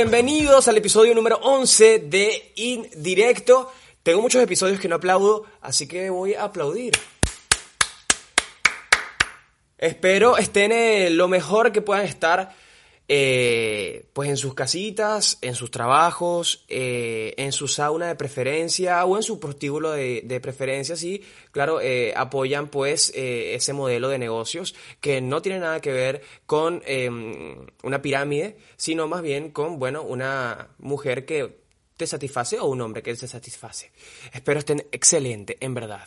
Bienvenidos al episodio número 11 de Indirecto. Tengo muchos episodios que no aplaudo, así que voy a aplaudir. Espero estén lo mejor que puedan estar eh, pues en sus casitas, en sus trabajos, eh, en su sauna de preferencia o en su prostíbulo de, preferencia, sí, claro, eh, apoyan pues ese modelo de negocios que no tiene nada que ver con em, una pirámide, sino más bien con, bueno, una mujer que te satisface o un hombre que te satisface. Espero estén excelente, en verdad.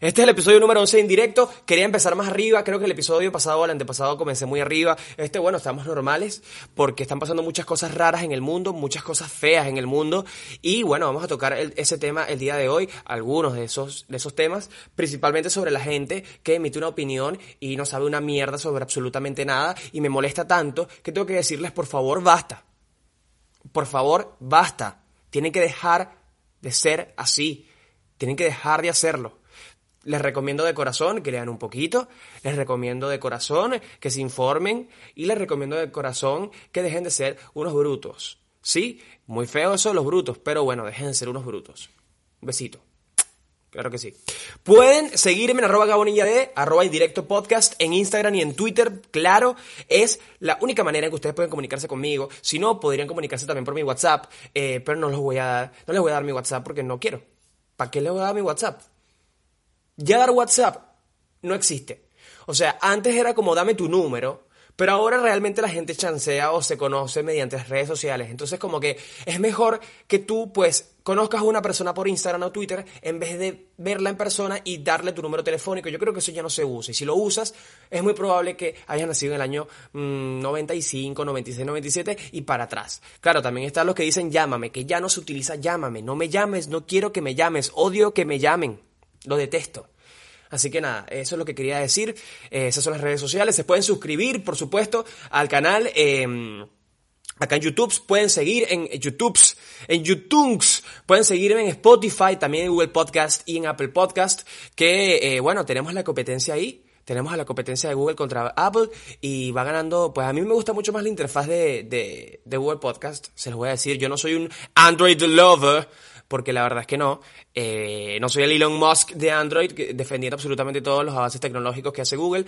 Este es el episodio número 11 en directo. Quería empezar más arriba. Creo que el episodio pasado o el antepasado comencé muy arriba. Este, bueno, estamos normales porque están pasando muchas cosas raras en el mundo, muchas cosas feas en el mundo. Y bueno, vamos a tocar ese tema el día de hoy, algunos de esos, de esos temas, principalmente sobre la gente que emite una opinión y no sabe una mierda sobre absolutamente nada y me molesta tanto que tengo que decirles, por favor, basta. Por favor, basta tienen que dejar de ser así. Tienen que dejar de hacerlo. Les recomiendo de corazón que lean un poquito, les recomiendo de corazón que se informen y les recomiendo de corazón que dejen de ser unos brutos. Sí, muy feos son los brutos, pero bueno, dejen de ser unos brutos. Besito. Claro que sí. Pueden seguirme en arroba gabonilla arroba directo podcast en Instagram y en Twitter. Claro, es la única manera en que ustedes pueden comunicarse conmigo. Si no, podrían comunicarse también por mi WhatsApp, eh, pero no les voy a dar, no les voy a dar mi WhatsApp porque no quiero. ¿Para qué les voy a dar mi WhatsApp? Ya dar WhatsApp no existe. O sea, antes era como dame tu número pero ahora realmente la gente chancea o se conoce mediante redes sociales. Entonces como que es mejor que tú pues conozcas a una persona por Instagram o Twitter en vez de verla en persona y darle tu número telefónico. Yo creo que eso ya no se usa. Y si lo usas, es muy probable que hayas nacido en el año 95, 96, 97 y para atrás. Claro, también están los que dicen llámame, que ya no se utiliza llámame. No me llames, no quiero que me llames, odio que me llamen. Lo detesto. Así que nada, eso es lo que quería decir. Eh, esas son las redes sociales. Se pueden suscribir, por supuesto, al canal. Em, acá en YouTube pueden seguir en YouTube, en YouTube, pueden seguirme en Spotify, también en Google Podcast y en Apple Podcast, que eh, bueno, tenemos la competencia ahí. Tenemos a la competencia de Google contra Apple y va ganando, pues a mí me gusta mucho más la interfaz de, de, de Google Podcast, se los voy a decir, yo no soy un Android lover, porque la verdad es que no. Eh, no soy el Elon Musk de Android, defendiendo absolutamente todos los avances tecnológicos que hace Google,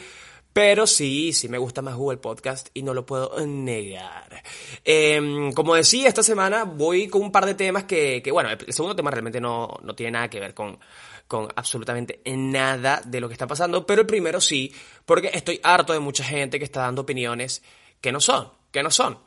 pero sí, sí me gusta más Google Podcast y no lo puedo negar. Em, como decía, esta semana voy con un par de temas que, que bueno, el segundo tema realmente no, no tiene nada que ver con, con absolutamente nada de lo que está pasando, pero el primero sí, porque estoy harto de mucha gente que está dando opiniones que no son, que no son.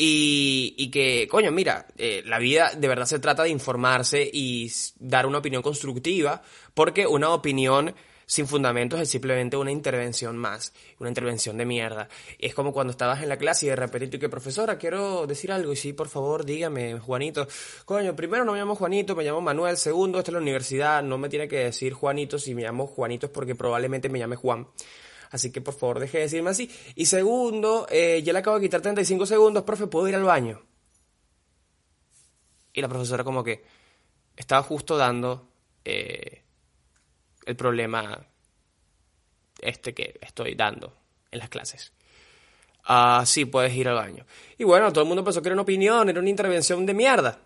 Y, que, coño, mira, eh, la vida de verdad se trata de informarse y dar una opinión constructiva, porque una opinión sin fundamentos es simplemente una intervención más, una intervención de mierda. Es como cuando estabas en la clase y de repente tú que profesora, quiero decir algo y sí, por favor, dígame, Juanito. Coño, primero no me llamo Juanito, me llamo Manuel, segundo, esta es la universidad, no me tiene que decir Juanito, si me llamo Juanito es porque probablemente me llame Juan. Así que por favor deje de decirme así. Y segundo, eh, ya le acabo de quitar 35 segundos, profe, ¿puedo ir al baño? Y la profesora como que estaba justo dando eh, el problema este que estoy dando en las clases. Ah, sí, puedes ir al baño. Y bueno, todo el mundo pensó que era una opinión, era una intervención de mierda.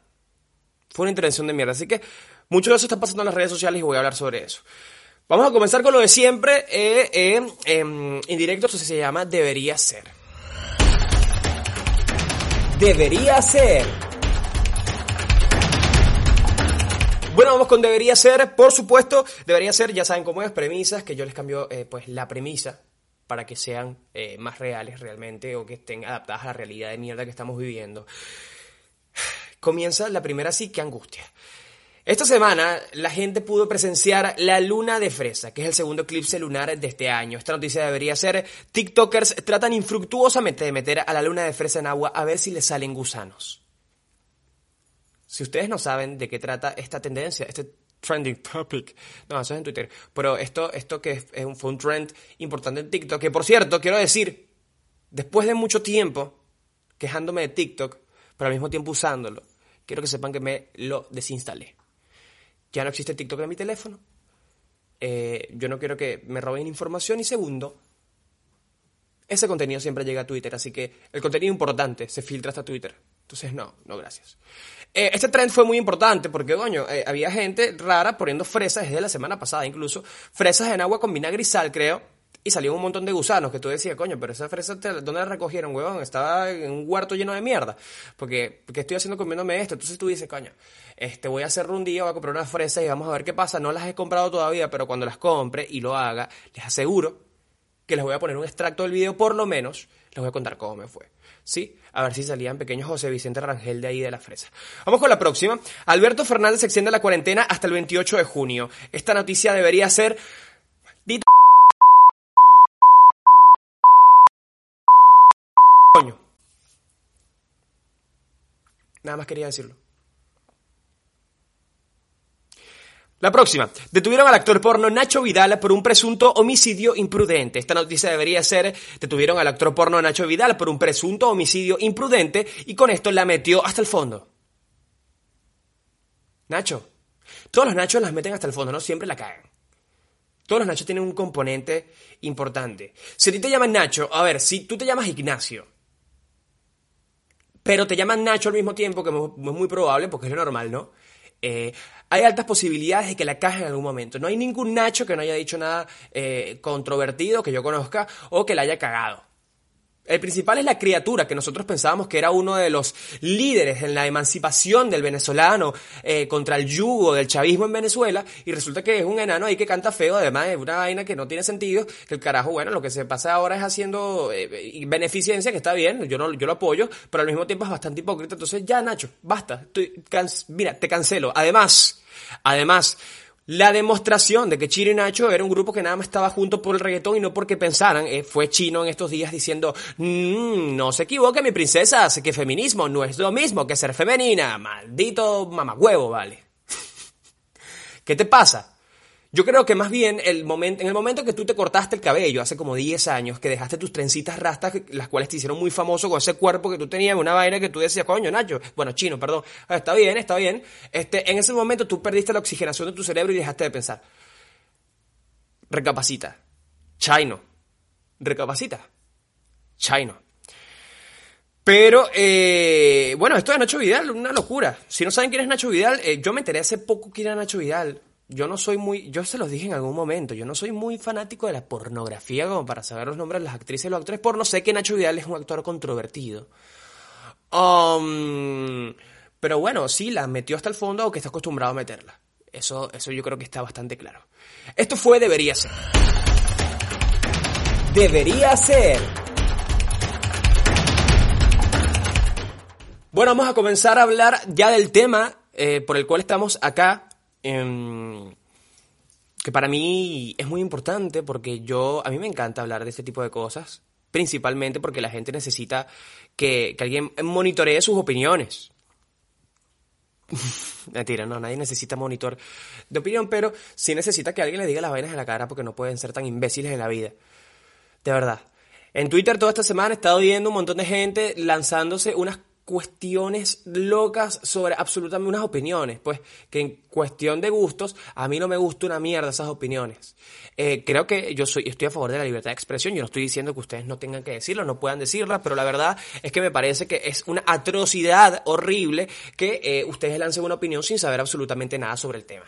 Fue una intervención de mierda. Así que mucho de eso está pasando en las redes sociales y voy a hablar sobre eso. Vamos a comenzar con lo de siempre. Eh, eh, em, indirecto, eso se llama Debería ser. Debería ser. Bueno, vamos con debería ser, por supuesto, debería ser, ya saben cómo es, premisas, que yo les cambio eh, pues la premisa para que sean eh, más reales realmente o que estén adaptadas a la realidad de mierda que estamos viviendo. Comienza la primera sí, que angustia. Esta semana la gente pudo presenciar la luna de fresa, que es el segundo eclipse lunar de este año. Esta noticia debería ser, TikTokers tratan infructuosamente de meter a la luna de fresa en agua a ver si le salen gusanos. Si ustedes no saben de qué trata esta tendencia, este trending topic, no, eso es en Twitter, pero esto, esto que es un, fue un trend importante en TikTok, que por cierto, quiero decir, después de mucho tiempo quejándome de TikTok, pero al mismo tiempo usándolo, quiero que sepan que me lo desinstalé ya no existe TikTok en mi teléfono. Eh, yo no quiero que me roben información. Y segundo, ese contenido siempre llega a Twitter, así que el contenido importante se filtra hasta Twitter. Entonces, no, no, gracias. Eh, este trend fue muy importante porque, coño, eh, había gente rara poniendo fresas desde la semana pasada, incluso fresas en agua con vinagre y creo, y salió un montón de gusanos que tú decías, coño, pero esa fresa, ¿dónde la recogieron, huevón? Estaba en un huerto lleno de mierda. Porque, ¿qué estoy haciendo comiéndome esto? Entonces tú dices, coño, este, voy a hacer un día, voy a comprar unas fresas y vamos a ver qué pasa. No las he comprado todavía, pero cuando las compre y lo haga, les aseguro que les voy a poner un extracto del video, por lo menos, les voy a contar cómo me fue. ¿Sí? A ver si salían pequeños José Vicente Rangel de ahí de la fresa. Vamos con la próxima. Alberto Fernández extiende la cuarentena hasta el 28 de junio. Esta noticia debería ser... Coño. Nada más quería decirlo. La próxima. Detuvieron al actor porno Nacho Vidal por un presunto homicidio imprudente. Esta noticia debería ser, detuvieron al actor porno Nacho Vidal por un presunto homicidio imprudente y con esto la metió hasta el fondo. Nacho. Todos los Nachos las meten hasta el fondo, no siempre la cagan. Todos los Nachos tienen un componente importante. Si a ti te llaman Nacho, a ver, si tú te llamas Ignacio, pero te llaman Nacho al mismo tiempo, que es muy probable porque es lo normal, ¿no? Eh, hay altas posibilidades de que la caje en algún momento. No hay ningún Nacho que no haya dicho nada eh, controvertido que yo conozca o que la haya cagado. El principal es la criatura, que nosotros pensábamos que era uno de los líderes en la emancipación del venezolano eh, contra el yugo del chavismo en Venezuela, y resulta que es un enano ahí que canta feo, además es una vaina que no tiene sentido, que el carajo, bueno, lo que se pasa ahora es haciendo eh, beneficencia, que está bien, yo, no, yo lo apoyo, pero al mismo tiempo es bastante hipócrita, entonces ya Nacho, basta, mira, te cancelo. Además, además, la demostración de que Chino y Nacho era un grupo que nada más estaba junto por el reggaetón y no porque pensaran, eh, fue Chino en estos días diciendo, mmm, no se equivoque mi princesa, sé que feminismo no es lo mismo que ser femenina, maldito mamagüevo, vale. ¿Qué te pasa? Yo creo que más bien el momento, en el momento que tú te cortaste el cabello, hace como 10 años, que dejaste tus trencitas rastas, las cuales te hicieron muy famoso con ese cuerpo que tú tenías, una vaina que tú decías, coño, Nacho, bueno, chino, perdón, ah, está bien, está bien. Este, en ese momento tú perdiste la oxigenación de tu cerebro y dejaste de pensar. Recapacita. Chino. Recapacita. Chino. Pero, eh, bueno, esto de Nacho Vidal, una locura. Si no saben quién es Nacho Vidal, eh, yo me enteré hace poco quién era Nacho Vidal yo no soy muy, yo se los dije en algún momento, yo no soy muy fanático de la pornografía como para saber los nombres de las actrices y los actores porno. Sé que Nacho Vidal es un actor controvertido. Um, pero bueno, sí, la metió hasta el fondo o que está acostumbrado a meterla. Eso, eso yo creo que está bastante claro. Esto fue Debería ser. Debería ser. Bueno, vamos a comenzar a hablar ya del tema eh, por el cual estamos acá Em, que para mí es muy importante porque yo, a mí me encanta hablar de este tipo de cosas, principalmente porque la gente necesita que, que alguien monitoree sus opiniones. Mentira, no, nadie necesita monitor de opinión, pero sí necesita que alguien le diga las vainas en la cara porque no pueden ser tan imbéciles en la vida. De verdad. En Twitter toda esta semana he estado viendo un montón de gente lanzándose unas cuestiones locas sobre absolutamente unas opiniones, pues que en cuestión de gustos a mí no me gusta una mierda esas opiniones. Eh, creo que yo soy, estoy a favor de la libertad de expresión, yo no estoy diciendo que ustedes no tengan que decirlo, no puedan decirla, pero la verdad es que me parece que es una atrocidad horrible que eh, ustedes lancen una opinión sin saber absolutamente nada sobre el tema.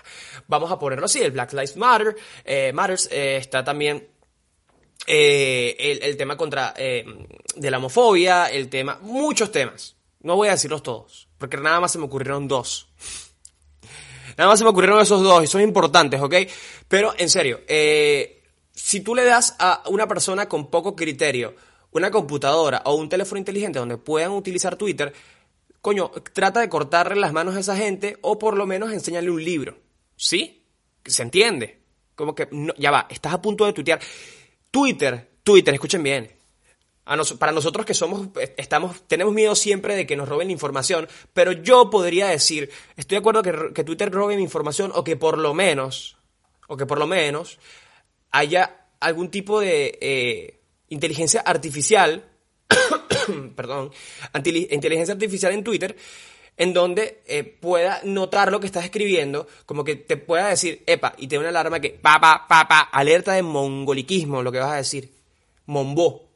Vamos a ponerlo así, el Black Lives Matter, eh, Matters está también el, el, tema contra de la homofobia, el tema, muchos temas. No voy a decirlos todos, porque nada más se me ocurrieron dos. Nada más se me ocurrieron esos dos y son importantes, ¿ok? Pero en serio, eh, si tú le das a una persona con poco criterio una computadora o un teléfono inteligente donde puedan utilizar Twitter, coño, trata de cortarle las manos a esa gente o por lo menos enséñale un libro. ¿Sí? ¿Se entiende? Como que, ya va, estás a punto de tuitear. Twitter, Twitter, escuchen bien, para nosotros que somos, estamos, tenemos miedo siempre de que nos roben la información, pero yo podría decir, estoy de acuerdo que, Twitter robe mi información o que por lo menos, o que por lo menos haya algún tipo de eh, inteligencia artificial, perdón, inteligencia artificial en Twitter, en donde eh, pueda notar lo que estás escribiendo, como que te pueda decir, epa, y te una alarma que, pa, pa, pa, pa, alerta de mongoliquismo, lo que vas a decir, mombo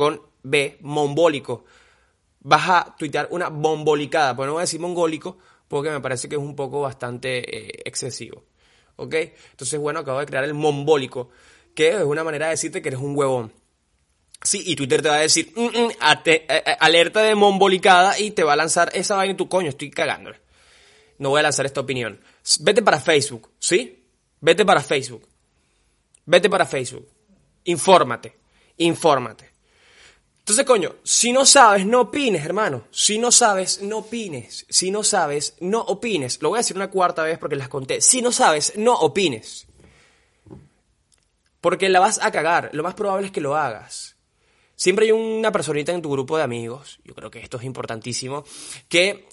con B, mombólico. vas a tuitear una bombolicada, pues no voy a decir mongólico, porque me parece que es un poco bastante eh, excesivo. ¿Ok? Entonces, bueno, acabo de crear el mombólico, que es una manera de decirte que eres un huevón. Sí, y Twitter te va a decir, mm, mm, eh, eh, alerta de mombolicada y te va a lanzar esa vaina y tu coño, estoy cagándole. No voy a lanzar esta opinión. Vete para Facebook, ¿sí? Vete para Facebook. Vete para Facebook. Infórmate. Infórmate. Entonces, coño, si no sabes, no opines, hermano. Si no sabes, no opines. Si no sabes, no opines. Lo voy a decir una cuarta vez porque las conté. Si no sabes, no opines. Porque la vas a cagar. Lo más probable es que lo hagas. Siempre hay una personita en tu grupo de amigos, yo creo que esto es importantísimo, que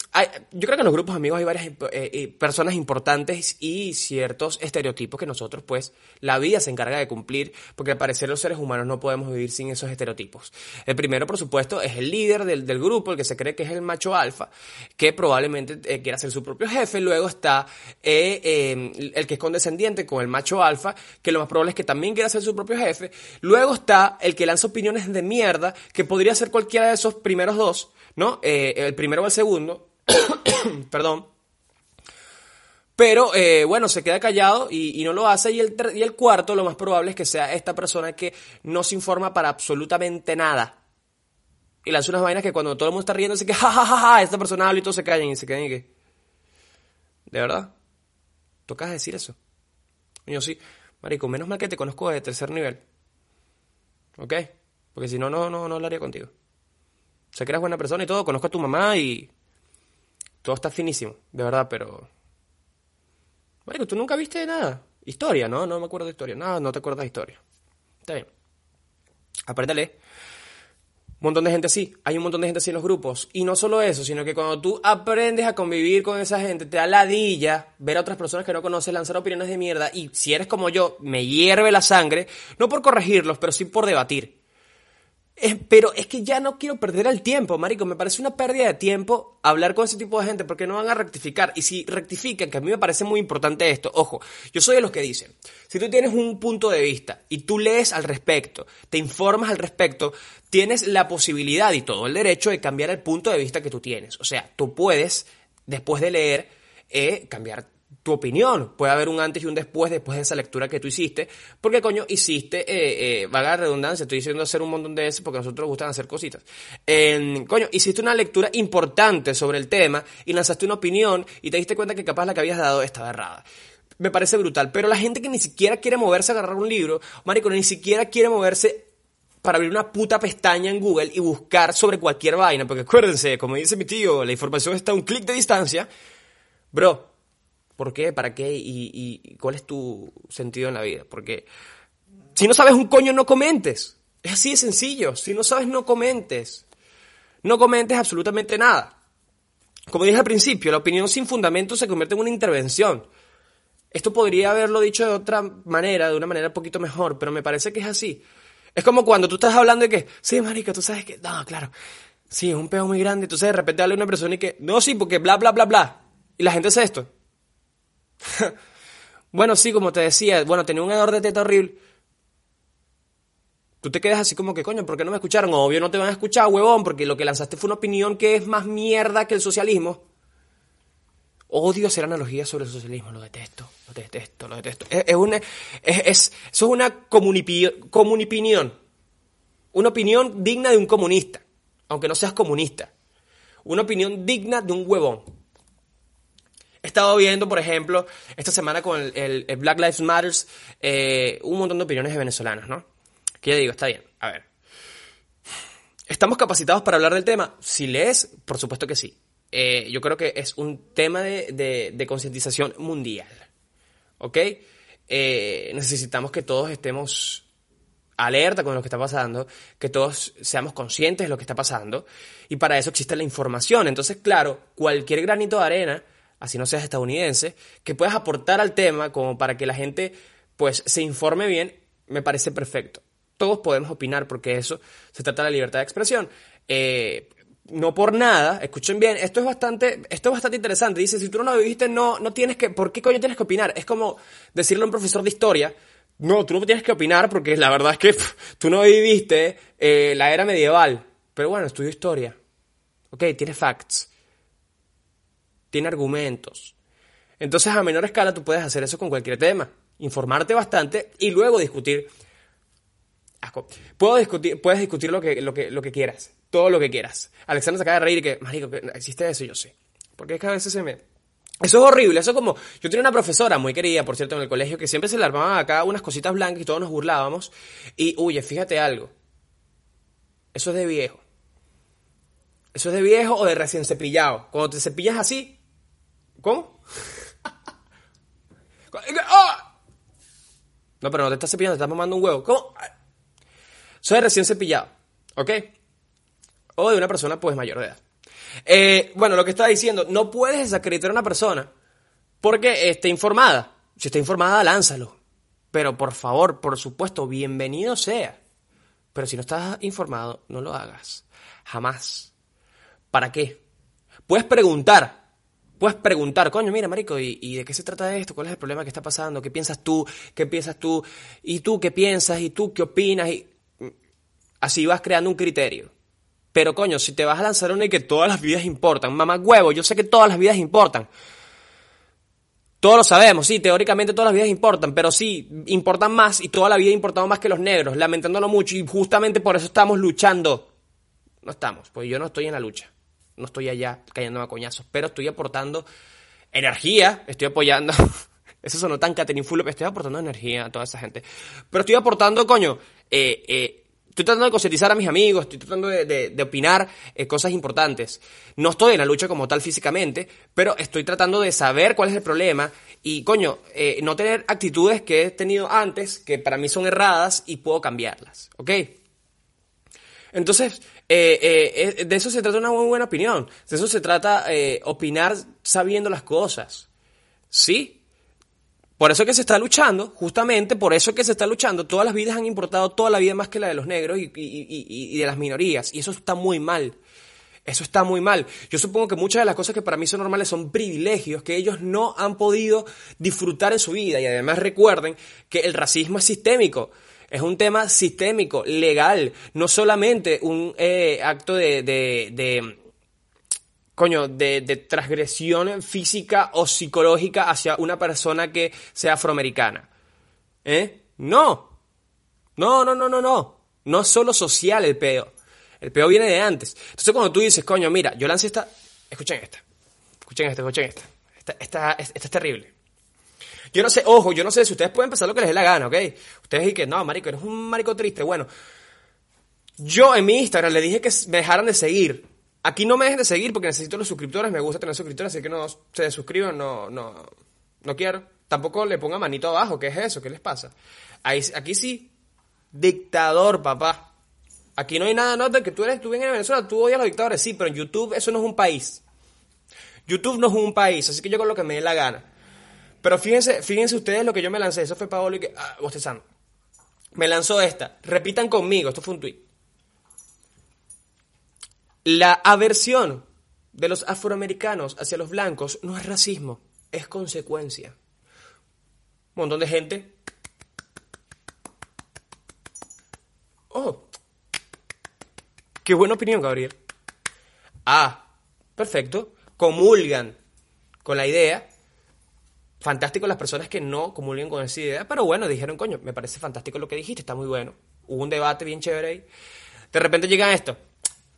yo creo que en los grupos de amigos hay varias eh, eh, personas importantes y ciertos estereotipos que nosotros, pues, la vida se encarga de cumplir, porque al parecer los seres humanos no podemos vivir sin esos estereotipos. El primero, por supuesto, es el líder del, grupo, el que se cree que es el macho alfa, que probablemente eh, quiera ser su propio jefe. Luego está el que es condescendiente con el macho alfa, que lo más probable es que también quiera ser su propio jefe. Luego está el que lanza opiniones de mierda, que podría ser cualquiera de esos primeros dos, ¿no? el primero o el segundo Perdón. Pero eh, bueno, se queda callado y, no lo hace. Y el, y el cuarto, lo más probable es que sea esta persona que no se informa para absolutamente nada. Y lanza unas vainas que cuando todo el mundo está riendo, dice que jajajaja, esta persona habla y todos se callan y se quedan y que. ¿De verdad? ¿Tocas decir eso? Yo sí. Marico, menos mal que te conozco de tercer nivel. ¿Ok? Porque si no, no, no, no hablaría contigo. Sé que eres buena persona y todo, conozco a tu mamá y todo está finísimo, de verdad, pero... Marico, tú nunca viste nada. Historia, ¿no? No me acuerdo de historia. No, no te acuerdas de historia. Está bien. Apréndale. Un montón de gente así. Hay un montón de gente así en los grupos. Y no solo eso, sino que cuando tú aprendes a convivir con esa gente, te da ladilla ver a otras personas que no conoces lanzar opiniones de mierda. Y si eres como yo, me hierve la sangre. No por corregirlos, pero sí por debatir pero es que ya no quiero perder el tiempo, marico. Me parece una pérdida de tiempo hablar con ese tipo de gente porque no van a rectificar. Y si rectifican, que a mí me parece muy importante esto, ojo, yo soy de los que dicen, si tú tienes un punto de vista y tú lees al respecto, te informas al respecto, tienes la posibilidad y todo el derecho de cambiar el punto de vista que tú tienes. O sea, tú puedes, después de leer, eh, cambiar tu opinión. Puede haber un antes y un después después de esa lectura que tú hiciste. Porque, coño, hiciste, eh, eh, vaga redundancia, estoy diciendo hacer un montón de veces porque a nosotros nos gustan hacer cositas. coño, hiciste una lectura importante sobre el tema y lanzaste una opinión y te diste cuenta que capaz la que habías dado estaba errada. Me parece brutal. Pero la gente que ni siquiera quiere moverse a agarrar un libro, marico, ni siquiera quiere moverse para abrir una puta pestaña en Google y buscar sobre cualquier vaina. Porque acuérdense, como dice mi tío, la información está a un clic de distancia. Bro, ¿Por qué? ¿Para qué? ¿Y, cuál es tu sentido en la vida? Porque si no sabes un coño, no comentes. Es así de sencillo. Si no sabes, no comentes. No comentes absolutamente nada. Como dije al principio, la opinión sin fundamento se convierte en una intervención. Esto podría haberlo dicho de otra manera, de una manera un poquito mejor, pero me parece que es así. Es como cuando tú estás hablando de que, sí, marica, tú sabes que, no, claro, sí, es un peo muy grande, entonces de repente habla una persona y que, no, sí, porque bla, bla, bla, bla. Y la gente hace esto. bueno, sí, como te decía, bueno, tenía un hedor de teta horrible. Tú te quedas así como que, coño, ¿por qué no me escucharon? Obvio no te van a escuchar, huevón, porque lo que lanzaste fue una opinión que es más mierda que el socialismo. Odio hacer analogías sobre el socialismo, lo detesto, lo detesto, lo detesto. Es, una, es, eso es una comunipinión. Una opinión digna de un comunista, aunque no seas comunista. Una opinión digna de un huevón. He estado viendo, por ejemplo, esta semana con el, Black Lives Matters, eh, un montón de opiniones de venezolanos, ¿no? Que yo digo, está bien, a ver. ¿Estamos capacitados para hablar del tema? Si lees, por supuesto que sí. Eh, yo creo que es un tema de, concientización mundial. ¿Ok? Eh, necesitamos que todos estemos alerta con lo que está pasando, que todos seamos conscientes de lo que está pasando, y para eso existe la información. Entonces, claro, cualquier granito de arena así no seas estadounidense, que puedas aportar al tema como para que la gente pues se informe bien, me parece perfecto. Todos podemos opinar porque eso se trata de la libertad de expresión. Eh, no por nada, escuchen bien, esto es bastante, esto es bastante interesante. Dice, si tú no lo viviste, no, no tienes que, ¿por qué coño tienes que opinar? Es como decirle a un profesor de historia, no, tú no tienes que opinar porque la verdad es que tú no viviste eh, la era medieval. Pero bueno, estudio historia. ¿Ok? Tiene facts. Tiene argumentos. Entonces, a menor escala, tú puedes hacer eso con cualquier tema. Informarte bastante y luego discutir. Puedo discutir, puedes discutir lo que, lo, que, lo que quieras. Todo lo que quieras. Alexander se acaba de reír y que, marico, existe eso, yo sé. Porque es que a veces se me... Eso es horrible, eso es como... Yo tenía una profesora muy querida, por cierto, en el colegio, que siempre se le armaban acá unas cositas blancas y todos nos burlábamos. Y, oye, fíjate algo. Eso es de viejo. Eso es de viejo o de recién cepillado. Cuando te cepillas así... ¿Cómo? ¡Ah! No, pero no te estás cepillando, te estás mamando un huevo. ¿Cómo? De recién cepillado. ¿Ok? O de una persona, pues, mayor de edad. Eh, bueno, lo que estaba diciendo, no puedes desacreditar a una persona porque esté informada. Si está informada, lánzalo. Pero por favor, por supuesto, bienvenido sea. Pero si no estás informado, no lo hagas. Jamás. ¿Para qué? Puedes preguntar. Puedes preguntar, coño, mira, marico, ¿y, ¿y, de qué se trata esto? ¿Cuál es el problema que está pasando? ¿Qué piensas tú? ¿Qué piensas tú? ¿Y tú qué piensas? ¿Y tú qué opinas? Y así vas creando un criterio. Pero coño, si te vas a lanzar una y que todas las vidas importan, mamá huevo, yo sé que todas las vidas importan. Todos lo sabemos, sí, teóricamente todas las vidas importan, pero sí, importan más y toda la vida ha importado más que los negros, lamentándolo mucho y justamente por eso estamos luchando. No estamos, pues yo no estoy en la lucha, no estoy allá cayendo a coñazos, pero estoy aportando energía, estoy apoyando, eso sonó tan caterinfulo, pero estoy aportando energía a toda esa gente. Pero estoy aportando, coño, eh, eh, Estoy tratando de concientizar a mis amigos, estoy tratando de, opinar eh, cosas importantes. No estoy en la lucha como tal físicamente, pero estoy tratando de saber cuál es el problema y, coño, eh, no tener actitudes que he tenido antes, que para mí son erradas y puedo cambiarlas, ¿ok? Entonces, eh, de eso se trata una muy buena opinión. De eso se trata opinar sabiendo las cosas. ¿Sí? Por eso es que se está luchando, justamente por eso es que se está luchando. Todas las vidas han importado toda la vida más que la de los negros y, de las minorías. Y eso está muy mal. Eso está muy mal. Yo supongo que muchas de las cosas que para mí son normales son privilegios que ellos no han podido disfrutar en su vida. Y además recuerden que el racismo es sistémico. Es un tema sistémico, legal, no solamente un eh, acto de coño, de, de, transgresión física o psicológica hacia una persona que sea afroamericana. ¿Eh? No. No, no, no, no, no. No es solo social el peo. El peo viene de antes. Entonces cuando tú dices, coño, mira, yo lancé esta... Escuchen esta. Escuchen esta, escuchen esta. Esta, esta, esta es terrible. Yo no sé, ojo, yo no sé si ustedes pueden pensar lo que les dé la gana, ¿ok? Ustedes dicen que no, marico, eres un marico triste. Bueno, yo en mi Instagram le dije que me dejaran de seguir Aquí no me dejen de seguir porque necesito los suscriptores, me gusta tener suscriptores, así que no se suscriban, no, no, no quiero. Tampoco le ponga manito abajo, ¿qué es eso? ¿Qué les pasa? Aquí sí, dictador, papá. Aquí no hay nada, no, de que tú eres, tú vienes en Venezuela, tú odias a los dictadores, sí, pero en YouTube eso no es un país. YouTube no es un país, así que yo con lo que me dé la gana. Pero fíjense, fíjense ustedes lo que yo me lancé, eso fue Paolo y que, ah, bostezando. Me lanzó esta, repitan conmigo, esto fue un tweet. La aversión de los afroamericanos hacia los blancos no es racismo, es consecuencia. Un montón de gente. Oh, qué buena opinión, Gabriel. Ah, perfecto. Comulgan con la idea. Fantástico las personas que no comulgan con esa idea, pero bueno, dijeron, coño, me parece fantástico lo que dijiste, está muy bueno. Hubo un debate bien chévere ahí. De repente llegan esto.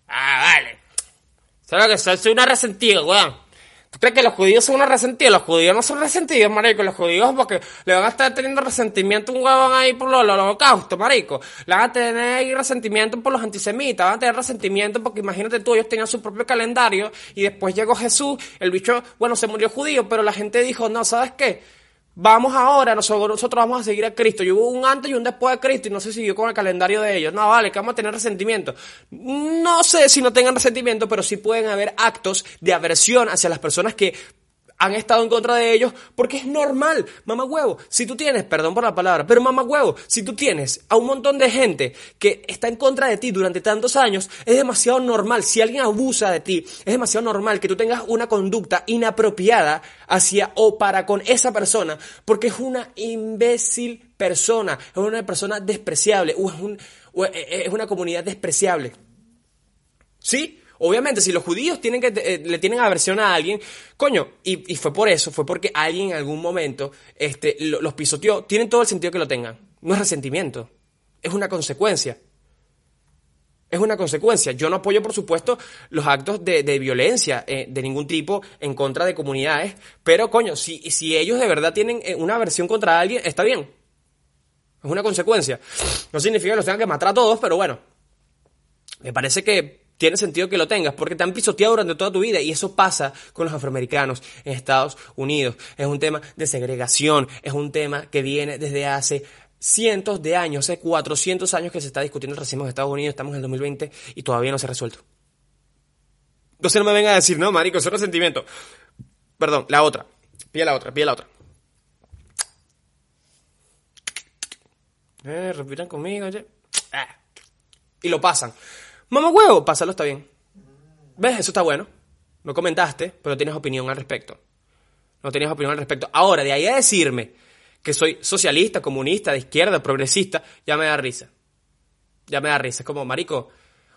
Ah, vale. ¿Sabes que soy una resentida, weón? ¿Tú crees que los judíos son unos resentidos? Los judíos no son resentidos, marico. Los judíos porque le van a estar teniendo resentimiento un huevón ahí por los, holocaustos, marico. Le van a tener ahí resentimiento por los antisemitas. Van a tener resentimiento porque imagínate tú, ellos tenían su propio calendario y después llegó Jesús. El bicho, bueno, se murió judío, pero la gente dijo, no, ¿sabes qué? Vamos ahora, nosotros, nosotros vamos a seguir a Cristo. Y hubo un antes y un después de Cristo y no se siguió con el calendario de ellos. No, vale, que vamos a tener resentimiento. No sé si no tengan resentimiento, pero sí pueden haber actos de aversión hacia las personas que han estado en contra de ellos porque es normal, mamá huevo. Si tú tienes, perdón por la palabra, pero mamá huevo, si tú tienes a un montón de gente que está en contra de ti durante tantos años, es demasiado normal. Si alguien abusa de ti, es demasiado normal que tú tengas una conducta inapropiada hacia o para con esa persona porque es una imbécil persona, es una persona despreciable, o es, un, es una comunidad despreciable. ¿Sí? Obviamente, si los judíos tienen que, eh, le tienen aversión a alguien, coño, y, y, fue por eso, fue porque alguien en algún momento este, los pisoteó, tienen todo el sentido que lo tengan. No es resentimiento, es una consecuencia. Es una consecuencia. Yo no apoyo, por supuesto, los actos de, violencia eh, de ningún tipo en contra de comunidades, pero coño, si, si ellos de verdad tienen eh, una aversión contra alguien, está bien. Es una consecuencia. No significa que los tengan que matar a todos, pero bueno, me parece que tiene sentido que lo tengas, porque te han pisoteado durante toda tu vida y eso pasa con los afroamericanos en Estados Unidos. Es un tema de segregación, es un tema que viene desde hace cientos de años, hace 400 años que se está discutiendo el racismo en Estados Unidos, estamos en el 2020 y todavía no se ha resuelto. Entonces no me venga a decir, no, marico, eso es resentimiento. Perdón, la otra. Pide la otra, pide la otra. Eh, repitan conmigo, oye. Ah. Y lo pasan. Mamá huevo, pásalo, está bien. ¿Ves? Eso está bueno. No comentaste, pero tienes opinión al respecto. No tienes opinión al respecto. Ahora, de ahí a decirme que soy socialista, comunista, de izquierda, progresista, ya me da risa. Ya me da risa. Es como, marico, o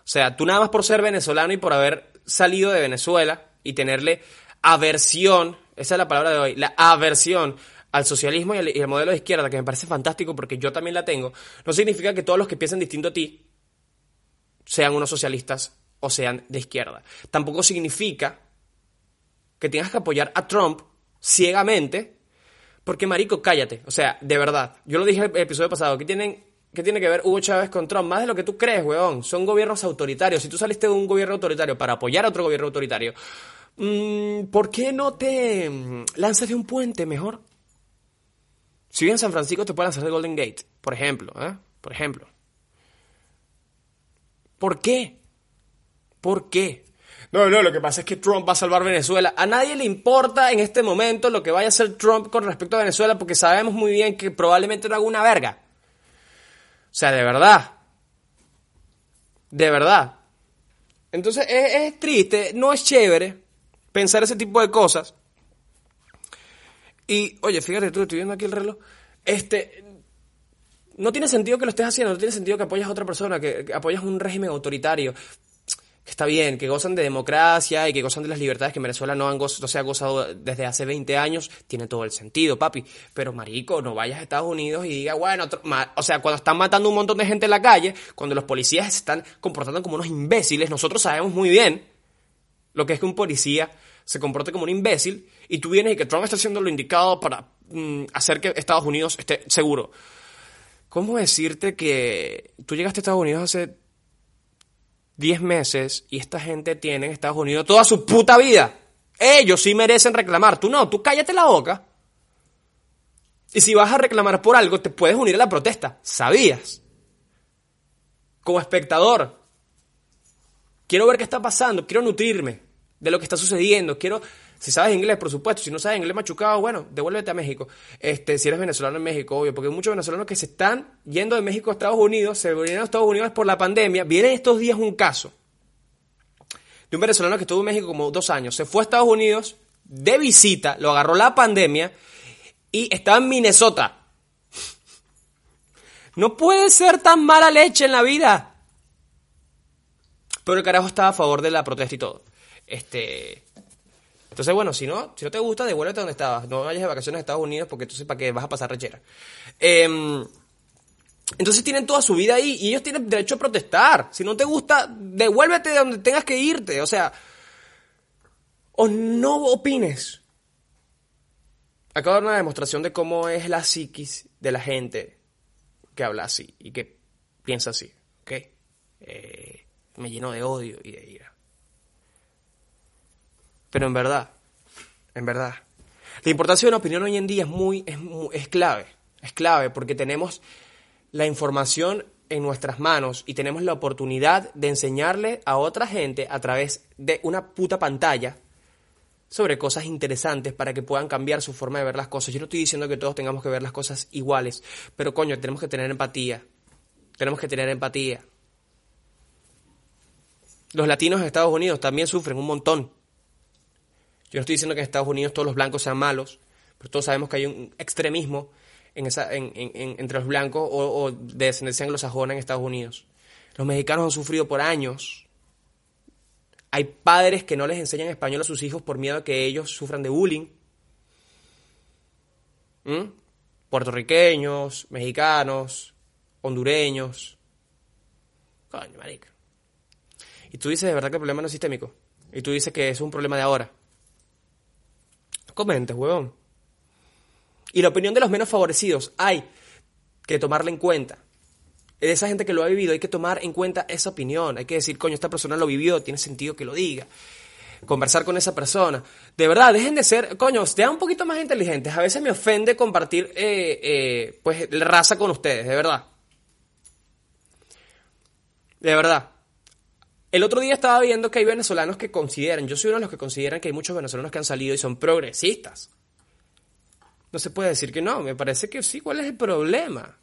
sea, tú nada más por ser venezolano y por haber salido de Venezuela y tenerle aversión, esa es la palabra de hoy, la aversión al socialismo y al, y al, modelo de izquierda, que me parece fantástico porque yo también la tengo, no significa que todos los que piensan distinto a ti sean unos socialistas o sean de izquierda. Tampoco significa que tengas que apoyar a Trump ciegamente, porque marico, cállate. O sea, de verdad. Yo lo dije el episodio pasado, ¿qué, tienen, ¿qué tiene que ver Hugo Chávez con Trump? Más de lo que tú crees, weón. Son gobiernos autoritarios. Si tú saliste de un gobierno autoritario para apoyar a otro gobierno autoritario, mm, ¿por qué no te mm, lanzas de un puente mejor? Si vives en San Francisco, te puedes lanzar de Golden Gate, por ejemplo, ¿eh? Por ejemplo. ¿Por qué? ¿Por qué? No, no, lo que pasa es que Trump va a salvar Venezuela. A nadie le importa en este momento lo que vaya a hacer Trump con respecto a Venezuela porque sabemos muy bien que probablemente no haga una verga. O sea, de verdad. De verdad. Entonces es, triste, no es chévere pensar ese tipo de cosas. Y, oye, fíjate tú, estoy viendo aquí el reloj. Este, no tiene sentido que lo estés haciendo, no tiene sentido que apoyas a otra persona, que, apoyas un régimen autoritario. Está bien, que gozan de democracia y que gozan de las libertades que en Venezuela no, han no se ha gozado desde hace 20 años, tiene todo el sentido, papi. Pero, marico, no vayas a Estados Unidos y diga, bueno, o sea, cuando están matando un montón de gente en la calle, cuando los policías se están comportando como unos imbéciles, nosotros sabemos muy bien lo que es que un policía se comporte como un imbécil y tú vienes y que Trump está haciendo lo indicado para mm, hacer que Estados Unidos esté seguro. ¿Cómo decirte que tú llegaste a Estados Unidos hace 10 meses y esta gente tiene en Estados Unidos toda su puta vida? Ellos sí merecen reclamar, tú no, tú cállate la boca. Y si vas a reclamar por algo, te puedes unir a la protesta, ¿sabías? Como espectador. Quiero ver qué está pasando, quiero nutrirme de lo que está sucediendo, quiero si sabes inglés, por supuesto. Si no sabes inglés machucado, bueno, devuélvete a México. Este, si eres venezolano en México, obvio, porque hay muchos venezolanos que se están yendo de México a Estados Unidos, se vinieron a Estados Unidos por la pandemia. Viene estos días un caso de un venezolano que estuvo en México como dos años. Se fue a Estados Unidos de visita, lo agarró la pandemia y estaba en Minnesota. No puede ser tan mala leche en la vida. Pero el carajo estaba a favor de la protesta y todo. Este, entonces, bueno, si no, si no te gusta, devuélvete donde estabas. No vayas de vacaciones a Estados Unidos porque entonces para qué vas a pasar rechera. Em, entonces tienen toda su vida ahí y ellos tienen derecho a protestar. Si no te gusta, devuélvete de donde tengas que irte. O sea, o no opines. Acabo de dar una demostración de cómo es la psiquis de la gente que habla así y que piensa así. ¿Ok? Eh, me lleno de odio y de ira. Pero en verdad, en verdad, la importancia de una opinión hoy en día es muy, es, es clave, es clave porque tenemos la información en nuestras manos y tenemos la oportunidad de enseñarle a otra gente a través de una puta pantalla sobre cosas interesantes para que puedan cambiar su forma de ver las cosas. Yo no estoy diciendo que todos tengamos que ver las cosas iguales, pero coño, tenemos que tener empatía. Tenemos que tener empatía. Los latinos en Estados Unidos también sufren un montón yo no estoy diciendo que en Estados Unidos todos los blancos sean malos, pero todos sabemos que hay un extremismo entre los blancos o, de descendencia anglosajona en Estados Unidos. Los mexicanos han sufrido por años, Hay padres que no les enseñan español a sus hijos por miedo a que ellos sufran de bullying. ¿Mm? Puertorriqueños, mexicanos, hondureños. Coño, marica. Y tú dices de verdad que el problema no es sistémico. Y tú dices que es un problema de ahora. Comentes, huevón. Y la opinión de los menos favorecidos hay que tomarla en cuenta. De esa gente que lo ha vivido hay que tomar en cuenta esa opinión. Hay que decir, coño, esta persona lo vivió, tiene sentido que lo diga. Conversar con esa persona. De verdad, dejen de ser, coño, sean un poquito más inteligentes. A veces me ofende compartir, eh, eh, pues, raza con ustedes, de verdad. De verdad. El otro día estaba viendo que hay venezolanos que consideran, yo soy uno de los que consideran que hay muchos venezolanos que han salido y son progresistas. No se puede decir que no, me parece que sí, ¿cuál es el problema?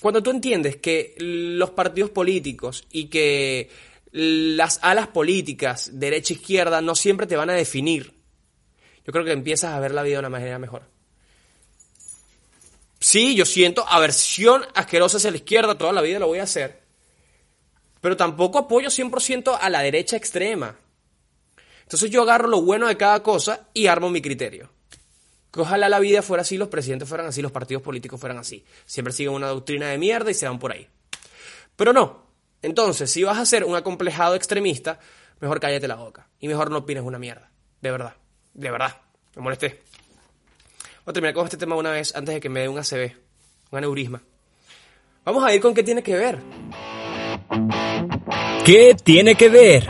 Cuando tú entiendes que los partidos políticos y que las alas políticas, derecha e izquierda, no siempre te van a definir, yo creo que empiezas a ver la vida de una manera mejor. Sí, yo siento aversión asquerosa hacia la izquierda, toda la vida lo voy a hacer. Pero tampoco apoyo 100% a la derecha extrema. Entonces yo agarro lo bueno de cada cosa y armo mi criterio. Que ojalá la vida fuera así, los presidentes fueran así, los partidos políticos fueran así. Siempre siguen una doctrina de mierda y se van por ahí. Pero no. Entonces, si vas a ser un acomplejado extremista, mejor cállate la boca. Y mejor no opines una mierda. De verdad. De verdad. Me molesté. Voy a terminar con este tema una vez antes de que me dé un ACV. Un aneurisma. Vamos a ir con qué tiene que ver. ¿Qué tiene que ver?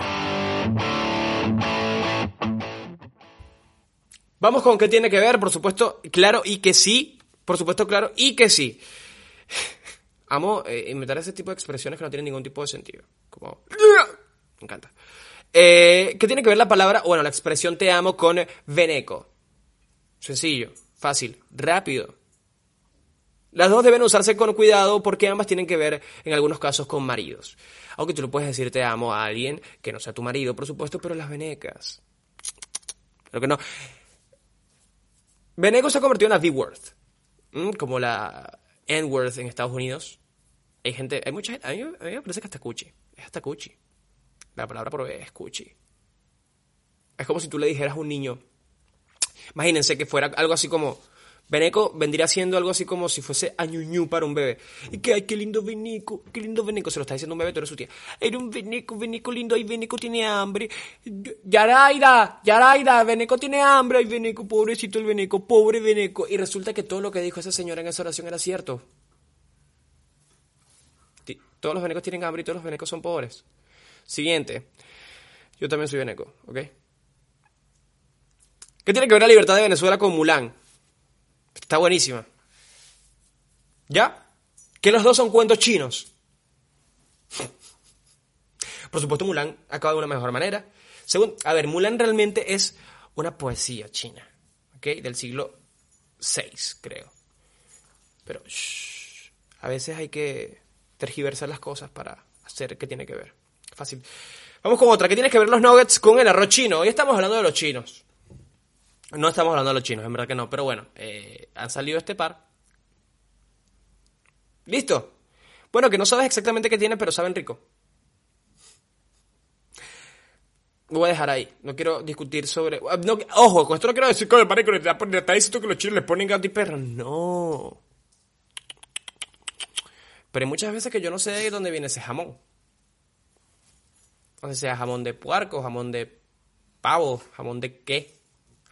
Vamos con qué tiene que ver, por supuesto, claro y que sí. Por supuesto, claro y que sí. Amo eh, inventar ese tipo de expresiones que no tienen ningún tipo de sentido. Como... Me encanta. Eh, ¿Qué tiene que ver la palabra, bueno, la expresión te amo con veneco? Sencillo, fácil, rápido. Las dos deben usarse con cuidado porque ambas tienen que ver en algunos casos con maridos. Aunque tú lo puedes decir te amo a alguien que no sea tu marido, por supuesto, pero las venecas. Lo que no. Veneco se ha convertido en la V-word, como la N-word en Estados Unidos. Hay gente, hay mucha gente, a mí, me parece que hasta cuchi, es hasta cuchi. La palabra por es cuchi. Es como si tú le dijeras a un niño, imagínense que fuera algo así como, Veneco vendría siendo algo así como si fuese añuñú para un bebé. Y que, ay, qué lindo Veneco, qué lindo Veneco. Se lo está diciendo un bebé, tú eres su tía. Era un Veneco, Veneco lindo, ay, Veneco tiene hambre. Yaraida, Yaraida, Veneco tiene hambre, ay, Veneco, pobrecito el Veneco, pobre Veneco. Y resulta que todo lo que dijo esa señora en esa oración era cierto. Todos los venecos tienen hambre y todos los venecos son pobres. Siguiente. Yo también soy veneco, ¿ok? ¿Qué tiene que ver la libertad de Venezuela con Mulán? Está buenísima. ¿Ya? Que los dos son cuentos chinos. Por supuesto, Mulan acaba de una mejor manera. Según, a ver, Mulan realmente es una poesía china, ¿ok? Del siglo VI, creo. Pero, a veces hay que tergiversar las cosas para hacer que tiene que ver. Fácil. Vamos con otra. ¿Qué tiene que ver los nuggets con el arroz chino? Hoy estamos hablando de los chinos. No estamos hablando de los chinos, en verdad que no, pero bueno, eh, han salido este par. ¿Listo? Bueno, que no sabes exactamente qué tiene, pero saben rico. Lo voy a dejar ahí. No quiero discutir sobre. Ah, ojo, con esto no quiero decir con el marico está diciendo que los chinos les ponen gato y perro. No. Pero hay muchas veces que yo no sé de dónde viene ese jamón. No sé sea jamón de puerco, jamón de pavo, jamón de qué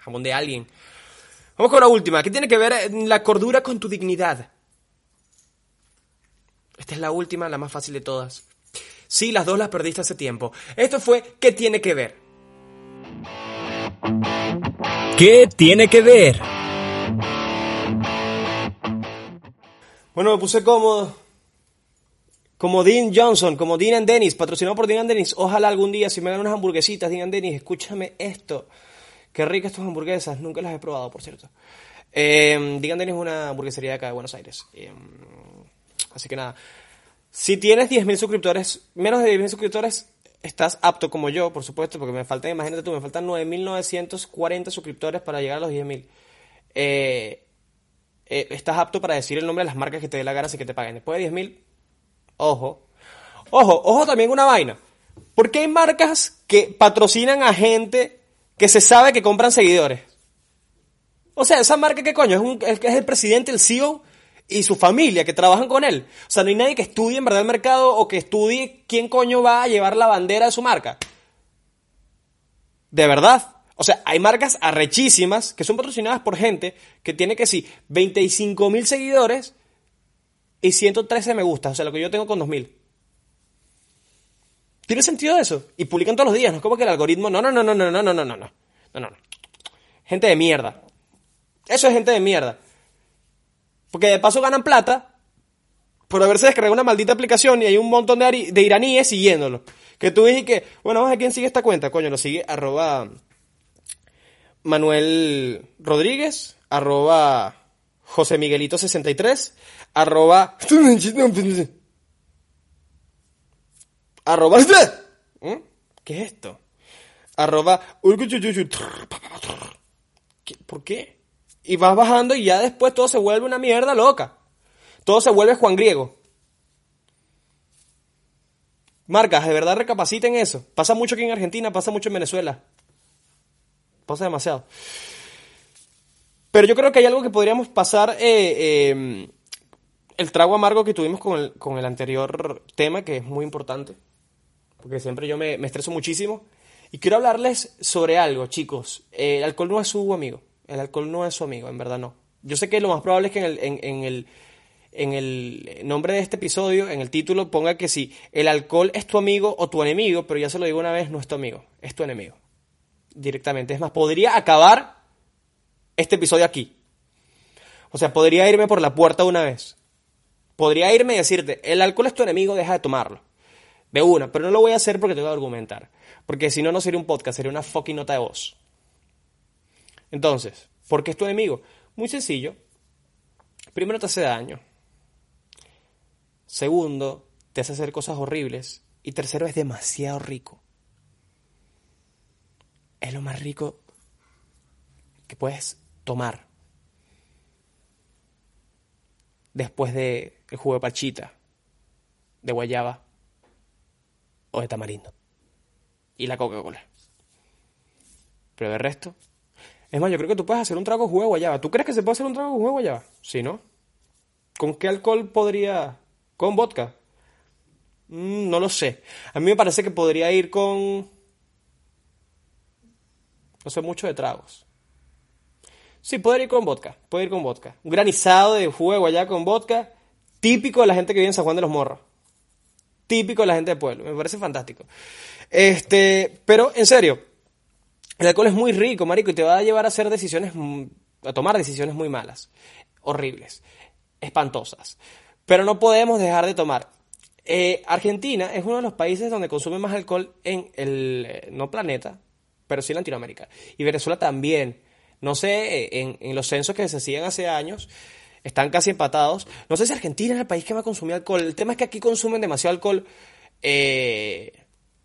jamón de alguien. Vamos con la última. ¿Qué tiene que ver la cordura con tu dignidad? Esta es la última, la más fácil de todas. Sí, las dos las perdiste hace tiempo. Esto fue ¿Qué tiene que ver? ¿Qué tiene que ver? Bueno, me puse cómodo. Como Dean Johnson, como Dean and Dennis, patrocinado por Dean and Dennis. Ojalá algún día, si me dan unas hamburguesitas, Dean and Dennis, escúchame esto. Qué ricas tus hamburguesas, nunca las he probado, por cierto. Eh, Digan es una hamburguesería de acá de Buenos Aires. Em, así que nada. Si tienes 10.000 suscriptores, menos de 10.000 suscriptores, estás apto como yo, por supuesto, porque me faltan, imagínate tú, me faltan 9.940 suscriptores para llegar a los 10.000. Eh, eh, estás apto para decir el nombre de las marcas que te dé la gana así que te paguen. Después de 10.000, ojo. Ojo, ojo también una vaina. ¿Por qué hay marcas que patrocinan a gente que se sabe que compran seguidores? O sea, esa marca, ¿qué coño? Es, un, el presidente, el CEO y su familia que trabajan con él. O sea, no hay nadie que estudie en verdad el mercado o que estudie quién coño va a llevar la bandera de su marca. De verdad. O sea, hay marcas arrechísimas que son patrocinadas por gente que tiene que sí, 25 mil seguidores y 113 me gusta. O sea, lo que yo tengo con 2000. ¿Tiene sentido eso? Y publican todos los días, no es como que el algoritmo. No, no, no, no, no, no, no, no, no, no. No, no. Gente de mierda. Eso es gente de mierda. Porque de paso ganan plata por haberse descargado una maldita aplicación y hay un montón de, iraníes siguiéndolo. Que tú dices que, bueno, vamos a quién sigue esta cuenta. Coño, lo sigue arroba Manuel Rodríguez, arroba José Miguelito 63, arroba... arroba... ¿Mm? ¿Qué es esto? Arroba... ¿Por qué? Y vas bajando y ya después todo se vuelve una mierda loca. Todo se vuelve Juan Griego. Marcas, de verdad recapaciten eso. Pasa mucho aquí en Argentina, pasa mucho en Venezuela. Pasa demasiado. Pero yo creo que hay algo que podríamos pasar. Eh, eh, el trago amargo que tuvimos con el, con el, anterior tema, que es muy importante. Porque siempre yo me, estreso muchísimo. Y quiero hablarles sobre algo, chicos. El alcohol no es su amigo. El alcohol no es su amigo, en verdad no. Yo sé que lo más probable es que en el nombre de este episodio, en el título, ponga que sí, el alcohol es tu amigo o tu enemigo, pero ya se lo digo una vez, no es tu amigo, es tu enemigo. Directamente. Es más, podría acabar este episodio aquí. O sea, podría irme por la puerta una vez. Podría irme y decirte, el alcohol es tu enemigo, deja de tomarlo. De una, pero no lo voy a hacer porque tengo que argumentar. Porque si no, no sería un podcast, sería una fucking nota de voz. Entonces, ¿por qué es tu enemigo? Muy sencillo. Primero te hace daño. Segundo, te hace hacer cosas horribles. Y tercero, es demasiado rico. Es lo más rico que puedes tomar. Después de el jugo de pachita, de guayaba o de tamarindo. Y la Coca-Cola. Pero de resto. Es más, yo creo que tú puedes hacer un trago de jugo guayaba. ¿Tú crees que se puede hacer un trago de jugo de guayaba? Sí, ¿no? ¿Con qué alcohol podría ¿Con vodka? Mm, no lo sé. A mí me parece que podría ir con... No sé mucho de tragos. Sí, puede ir con vodka. Puede ir con vodka. Un granizado de jugo allá con vodka. Típico de la gente que vive en San Juan de los Morros. Típico de la gente del pueblo. Me parece fantástico. Este, pero en serio, el alcohol es muy rico, marico, y te va a llevar a hacer decisiones, a tomar decisiones muy malas, horribles, espantosas pero no podemos dejar de tomar. Eh, Argentina es uno de los países donde consume más alcohol en el, eh, no planeta, pero sí en Latinoamérica. Y Venezuela también. No sé, eh, en, los censos que se hacían hace años, están casi empatados. No sé si Argentina es el país que más consume alcohol. El tema es que aquí consumen demasiado alcohol,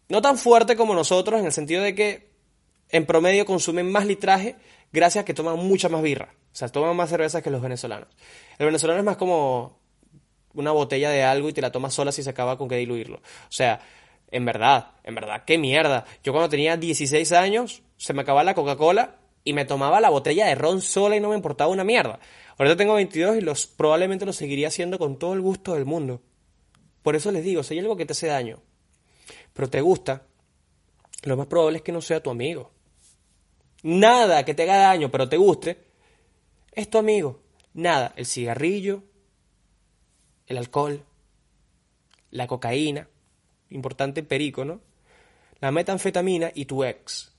no tan fuerte como nosotros, en el sentido de que en promedio consumen más litraje gracias a que toman mucha más birra. O sea, toman más cerveza que los venezolanos. El venezolano es más como una botella de algo y te la tomas sola si se acaba con que diluirlo. O sea, en verdad, en verdad, qué mierda. Yo cuando tenía 16 años, se me acababa la Coca-Cola y me tomaba la botella de ron sola y no me importaba una mierda. Ahorita tengo 22 y los, probablemente lo seguiría haciendo con todo el gusto del mundo. Por eso les digo, si hay algo que te hace daño, pero te gusta, lo más probable es que no sea tu amigo. Nada que te haga daño, pero te guste, es tu amigo. Nada, el cigarrillo, el alcohol, la cocaína, importante perico, ¿no? La metanfetamina y tu ex.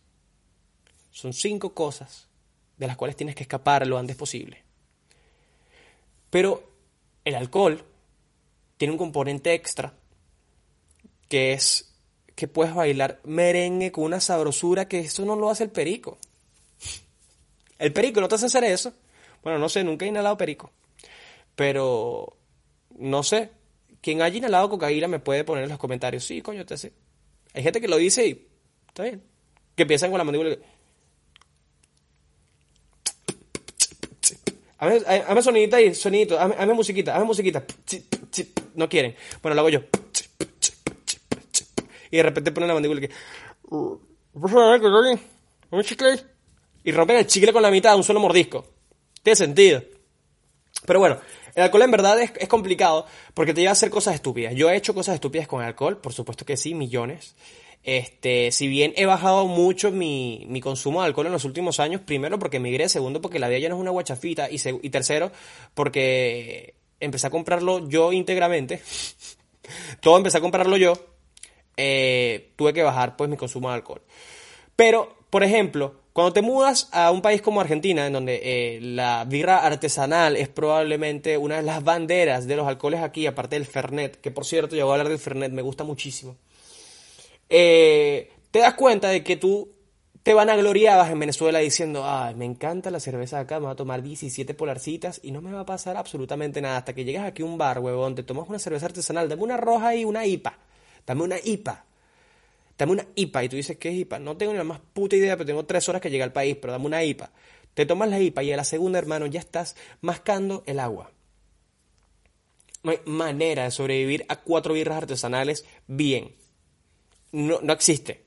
Son cinco cosas de las cuales tienes que escapar lo antes posible. Pero el alcohol tiene un componente extra que es que puedes bailar merengue con una sabrosura que eso no lo hace el perico. El perico no te hace hacer eso. Bueno, no sé, nunca he inhalado perico. Pero no sé. Quien haya inhalado cocaína me puede poner en los comentarios. Sí, coño, te sé. Hay gente que lo dice y está bien. Que piensan con la mandíbula. Hazme, hazme sonidita y sonidito. Hazme, musiquita, hazme musiquita. No quieren. Bueno, lo hago yo. y de repente ponen la mandíbula y rompen el chicle con la mitad de un solo mordisco. Tiene sentido. Pero bueno, el alcohol en verdad es, complicado porque te lleva a hacer cosas estúpidas. Yo he hecho cosas estúpidas con alcohol, por supuesto que sí, millones. Este, si bien he bajado mucho mi, mi, consumo de alcohol en los últimos años, primero porque migré, segundo porque la vida ya no es una guachafita y, tercero porque empecé a comprarlo yo íntegramente. Todo empecé a comprarlo yo. Eh, tuve que bajar pues mi consumo de alcohol. Pero, por ejemplo, cuando te mudas a un país como Argentina, en donde eh, la birra artesanal es probablemente una de las banderas de los alcoholes aquí, aparte del Fernet, que por cierto, yo voy a hablar del Fernet, me gusta muchísimo, eh, te das cuenta de que tú te van a gloriabas en Venezuela diciendo, ay, me encanta la cerveza de acá, me voy a tomar 17 polarcitas y no me va a pasar absolutamente nada hasta que llegas aquí a un bar, huevón, te tomas una cerveza artesanal, dame una roja y una IPA, dame una IPA dame una IPA. Y tú dices, ¿qué es IPA? No tengo ni la más puta idea, pero tengo tres horas que llegue al país, pero dame una IPA. Te tomas la IPA y a la segunda, hermano, ya estás mascando el agua. No hay manera de sobrevivir a cuatro birras artesanales bien. No, no existe.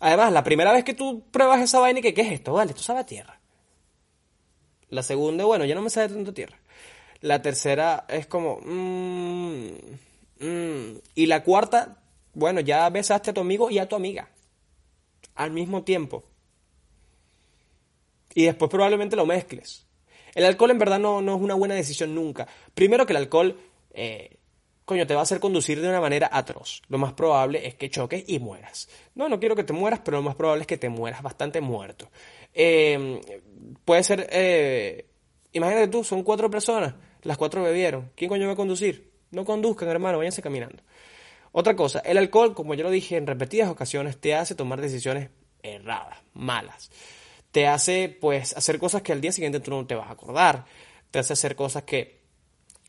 Además, la primera vez que tú pruebas esa vaina, ¿qué, ¿qué es esto? Vale, esto sabe a tierra. La segunda, bueno, ya no me sabe tanto tierra. La tercera es como... Mmm, mmm. Y la cuarta bueno, ya besaste a tu amigo y a tu amiga. Al mismo tiempo. Y después probablemente lo mezcles. El alcohol en verdad no, no es una buena decisión nunca. Primero que el alcohol, eh, coño, te va a hacer conducir de una manera atroz. Lo más probable es que choques y mueras. No, no quiero que te mueras, pero lo más probable es que te mueras bastante muerto. Eh, puede ser, eh, imagínate tú, son cuatro personas, las cuatro bebieron. ¿Quién coño va a conducir? No conduzcan, hermano, váyanse caminando. Otra cosa, el alcohol, como ya lo dije en repetidas ocasiones, te hace tomar decisiones erradas, malas. Te hace, pues, hacer cosas que al día siguiente tú no te vas a acordar. Te hace hacer cosas que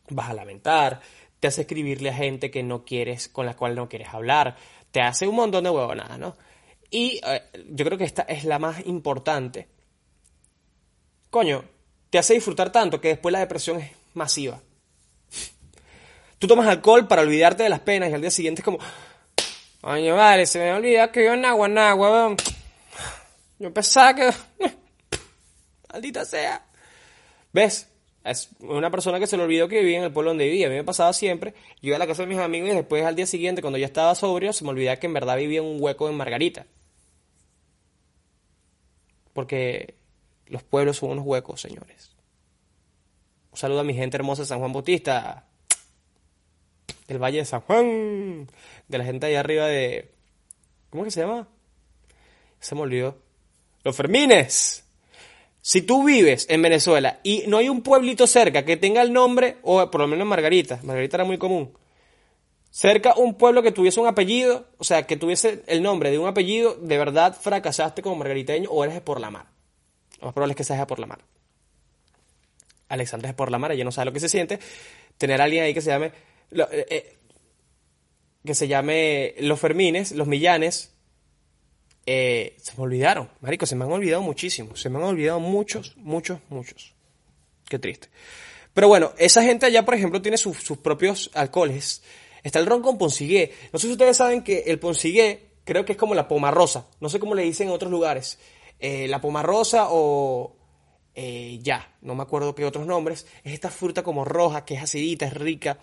vas a lamentar. Te hace escribirle a gente que no quieres, con la cual no quieres hablar. Te hace un montón de huevonadas, ¿no? Y eh, yo creo que esta es la más importante. Coño, te hace disfrutar tanto que después la depresión es masiva. Tú tomas alcohol para olvidarte de las penas y al día siguiente es como, Coño, vale, se me olvida que yo en agua, en agua, Yo pensaba que... Maldita sea. ¿Ves? Es una persona que se le olvidó que vivía en el pueblo donde vivía. A mí me pasaba siempre. Yo iba a la casa de mis amigos y después al día siguiente, cuando ya estaba sobrio, se me olvidaba que en verdad vivía en un hueco en Margarita. Porque los pueblos son unos huecos, señores. Un saludo a mi gente hermosa de San Juan Bautista del Valle de San Juan, de la gente allá arriba de... ¿Cómo que se llama? Se me olvidó. Los Fermines. Si tú vives en Venezuela y no hay un pueblito cerca que tenga el nombre, o por lo menos Margarita, Margarita era muy común, cerca un pueblo que tuviese un apellido, o sea, que tuviese el nombre de un apellido, de verdad fracasaste como margariteño o eres por la mar. Lo más probable es que seas por la mar. Alexandra es por la mar, ella no sabe lo que se siente. Tener a alguien ahí que se llame eh, eh, que se llame Los Fermines, Los Millanes, eh, se me olvidaron, marico, se me han olvidado muchísimo, se me han olvidado muchos, muchos, muchos. Qué triste. Pero bueno, esa gente allá, por ejemplo, tiene sus propios alcoholes. Está el ron con Ponsigué. No sé si ustedes saben que el Ponsigué creo que es como la pomarrosa. No sé cómo le dicen en otros lugares. la pomarrosa o ya, no me acuerdo qué otros nombres. Es esta fruta como roja, que es acidita, es rica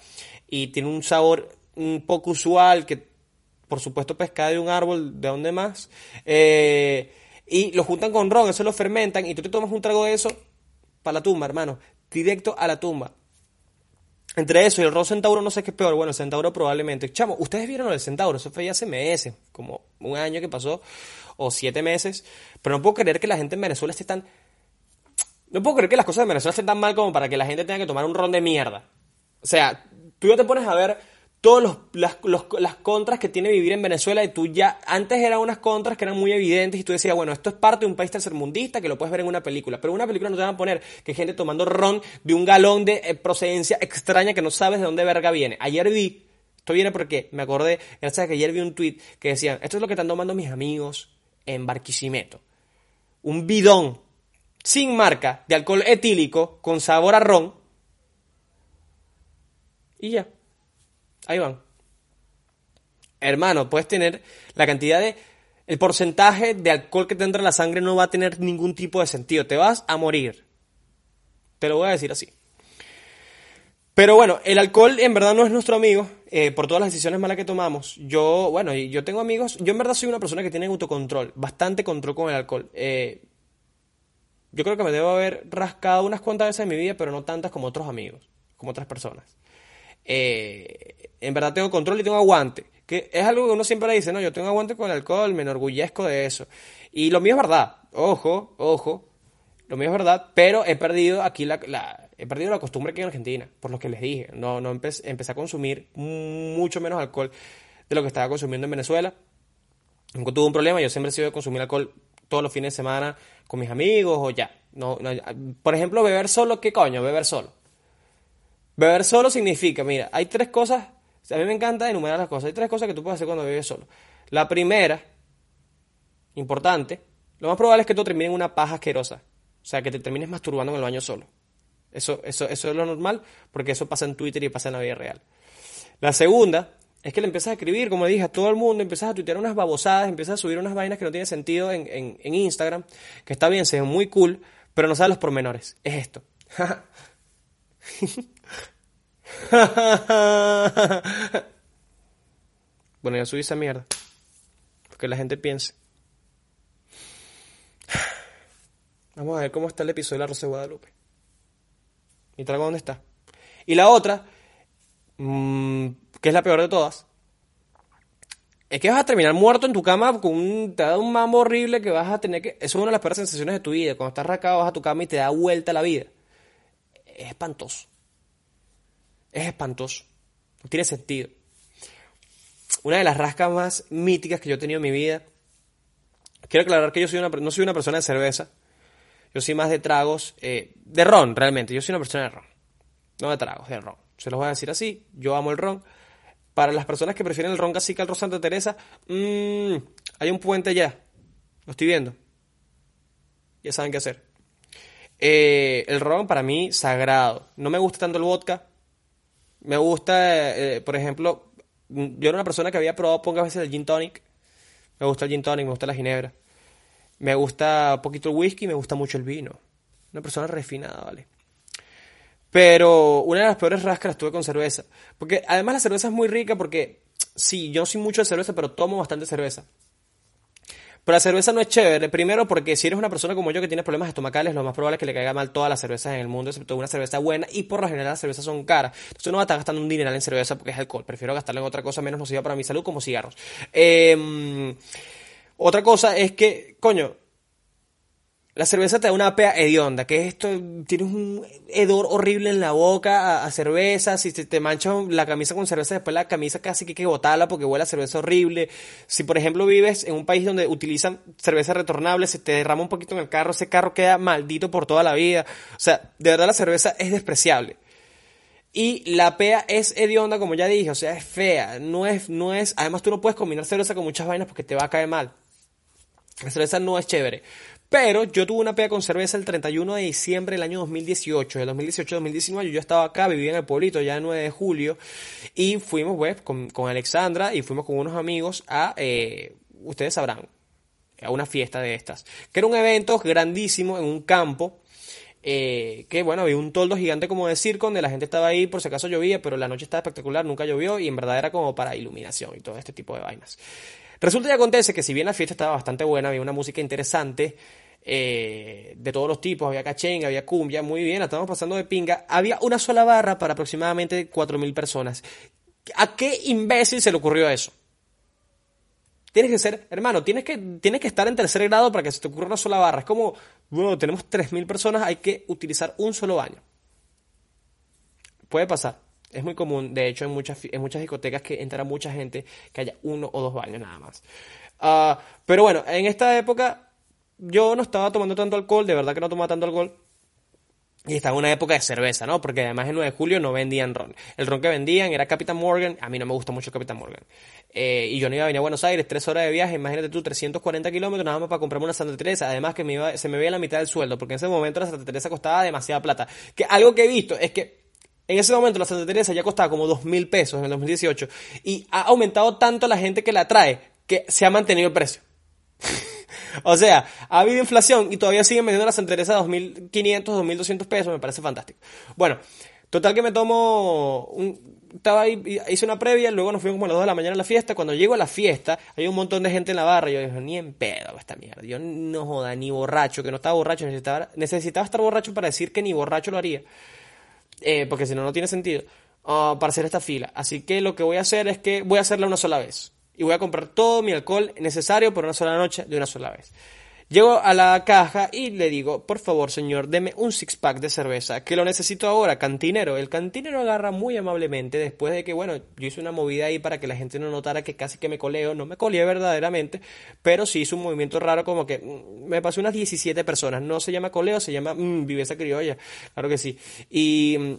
y tiene un sabor un poco usual que por supuesto pescado de un árbol, ¿de dónde más? Eh, y lo juntan con ron, eso lo fermentan y tú te tomas un trago de eso para la tumba, hermano, directo a la tumba. Entre eso y el ron centauro no sé qué es peor, bueno, el centauro probablemente. Chamo, ustedes vieron el centauro, eso fue ya hace meses, como un año que pasó, o siete meses, pero no puedo creer que la gente en Venezuela esté tan... No puedo creer que las cosas en Venezuela estén tan mal como para que la gente tenga que tomar un ron de mierda. O sea, tú ya te pones a ver todas las, las, contras que tiene vivir en Venezuela y tú ya, antes eran unas contras que eran muy evidentes y tú decías, bueno, esto es parte de un país tercermundista que lo puedes ver en una película, pero en una película no te van a poner que gente tomando ron de un galón de eh, procedencia extraña que no sabes de dónde verga viene. Ayer vi, esto viene porque me acordé, gracias a que ayer vi un tweet que decían, esto es lo que están tomando mis amigos en Barquisimeto. Un bidón sin marca de alcohol etílico con sabor a ron y ya. Ahí van. hermano, puedes tener la cantidad de... El porcentaje de alcohol que te entra en la sangre no va a tener ningún tipo de sentido. Te vas a morir. Te lo voy a decir así. Pero bueno, el alcohol en verdad no es nuestro amigo eh, por todas las decisiones malas que tomamos. Yo, bueno, yo tengo amigos, yo en verdad soy una persona que tiene autocontrol, bastante control con el alcohol. Eh, yo creo que me debo haber rascado unas cuantas veces en mi vida, pero no tantas como otros amigos, como otras personas. Eh, en verdad tengo control y tengo aguante. Que es algo que uno siempre dice, no, yo tengo aguante con el alcohol, me enorgullezco de eso. Y lo mío es verdad, ojo, ojo, lo mío es verdad, pero he perdido aquí la, he perdido la costumbre aquí en Argentina, por lo que les dije. No, no empecé, a consumir mucho menos alcohol de lo que estaba consumiendo en Venezuela. Nunca tuve un problema, yo siempre he sido de consumir alcohol todos los fines de semana con mis amigos o ya. No, por ejemplo, beber solo, ¿qué coño? Beber solo. Beber solo significa, mira, hay tres cosas, a mí me encanta enumerar las cosas, hay tres cosas que tú puedes hacer cuando bebes solo. La primera, importante, lo más probable es que tú termines en una paja asquerosa. O sea, que te termines masturbando en el baño solo. Eso, eso, eso es lo normal, porque eso pasa en Twitter y pasa en la vida real. La segunda es que le empiezas a escribir, como dije, a todo el mundo, empiezas a tuitear unas babosadas, empiezas a subir unas vainas que no tienen sentido en, en Instagram, que está bien, se ve muy cool, pero no sabes los pormenores. Es esto. bueno, ya subí esa mierda. Porque la gente piense. Vamos a ver cómo está el episodio de la Rosa de Guadalupe. ¿Mi trago dónde está? Y la otra, mmm, que es la peor de todas, es que vas a terminar muerto en tu cama con un, te da un mambo horrible que vas a tener que... Eso es una de las peores sensaciones de tu vida. Cuando estás racado vas a tu cama y te da vuelta la vida. Es espantoso. Es espantoso. No tiene sentido. Una de las rascas más míticas que yo he tenido en mi vida. Quiero aclarar que yo soy una, no soy una persona de cerveza. Yo soy más de tragos, eh, de ron realmente. Yo soy una persona de ron. No de tragos, de ron. Se los voy a decir así. Yo amo el ron. Para las personas que prefieren el ron cacique al ron Santa Teresa, mmm, hay un puente ya. Lo estoy viendo. Ya saben qué hacer. Eh, el ron para mí, sagrado. No me gusta tanto el vodka. Me gusta, eh, por ejemplo, yo era una persona que había probado pocas veces el gin tonic. Me gusta el gin tonic, me gusta la ginebra. Me gusta un poquito el whisky, me gusta mucho el vino. Una persona refinada, ¿vale? Pero una de las peores rascas tuve con cerveza. Porque además la cerveza es muy rica porque, sí, yo no soy mucho de cerveza, pero tomo bastante cerveza. Pero la cerveza no es chévere. Primero porque si eres una persona como yo que tiene problemas estomacales, lo más probable es que le caiga mal todas las cervezas en el mundo, excepto una cerveza buena. Y por lo general las cervezas son caras. Entonces no va a estar gastando un dineral en cerveza porque es alcohol. Prefiero gastarlo en otra cosa menos nociva para mi salud, como cigarros. Eh, otra cosa es que, coño, la cerveza te da una pea hedionda, que esto, tienes un hedor horrible en la boca a, cerveza, si te, te manchan la camisa con cerveza, después la camisa casi que hay que botarla porque huele a cerveza horrible. Si por ejemplo vives en un país donde utilizan cerveza retornable, se te derrama un poquito en el carro, ese carro queda maldito por toda la vida. O sea, de verdad la cerveza es despreciable. Y la pea es hedionda, como ya dije, o sea, es fea, no es, no es, además tú no puedes combinar cerveza con muchas vainas porque te va a caer mal. La cerveza no es chévere. Pero yo tuve una pega con cerveza el 31 de diciembre del año 2018. El 2018-2019 yo estaba acá, vivía en el pueblito ya el 9 de julio. Y fuimos, pues, con, Alexandra y fuimos con unos amigos a, eh, ustedes sabrán, a una fiesta de estas. Que era un evento grandísimo en un campo. Eh, que bueno, había un toldo gigante como de circo donde la gente estaba ahí por si acaso llovía, pero la noche estaba espectacular, nunca llovió y en verdad era como para iluminación y todo este tipo de vainas. Resulta y acontece que si bien la fiesta estaba bastante buena, había una música interesante, eh, de todos los tipos, había cachenga, había cumbia, muy bien, estábamos pasando de pinga, había una sola barra para aproximadamente 4.000 personas. ¿A qué imbécil se le ocurrió eso? Tienes que ser, hermano, tienes que, tienes que estar en tercer grado para que se te ocurra una sola barra. Es como, bueno, tenemos 3.000 personas, hay que utilizar un solo baño. Puede pasar. Es muy común, de hecho, en muchas, en muchas discotecas que entra mucha gente que haya uno o dos baños nada más. Ah, pero bueno, en esta época yo no estaba tomando tanto alcohol, de verdad que no tomaba tanto alcohol. Y estaba en una época de cerveza, ¿no? Porque además el 9 de julio no vendían ron. El ron que vendían era Capitán Morgan. A mí no me gusta mucho Capitán Morgan. Eh, y yo no iba a venir a Buenos Aires, tres horas de viaje, imagínate tú, 340 kilómetros nada más para comprarme una Santa Teresa. Además que me iba, se me veía la mitad del sueldo, porque en ese momento la Santa Teresa costaba demasiada plata. Que algo que he visto es que En ese momento la Santa Teresa ya costaba como dos mil pesos en el 2018 y ha aumentado tanto la gente que la trae que se ha mantenido el precio. o sea, ha habido inflación y todavía siguen vendiendo la Santa Teresa a 2.500, 2.200 pesos, me parece fantástico. Bueno, total que me tomo un... Estaba ahí, hice una previa, luego nos fuimos como a las 2 de la mañana a la fiesta. Cuando llego a la fiesta, hay un montón de gente en la barra. Y yo dije, ni en pedo esta mierda. Yo no joda, ni borracho, que no estaba borracho. Necesitaba, necesitaba estar borracho para decir que ni borracho lo haría. Eh, porque si no, no tiene sentido. ah, para hacer esta fila. Así que lo que voy a hacer es que voy a hacerla una sola vez y voy a comprar todo mi alcohol necesario por una sola noche de una sola vez. Llego a la caja y le digo, por favor, señor, deme un six pack de cerveza, que lo necesito ahora, cantinero. El cantinero agarra muy amablemente después de que, bueno, yo hice una movida ahí para que la gente no notara que casi que me coleo, no me coleé verdaderamente, pero sí hizo un movimiento raro como que mm, me pasó unas 17 personas. No se llama coleo, se llama mm, viveza criolla, claro que sí. Y... mm,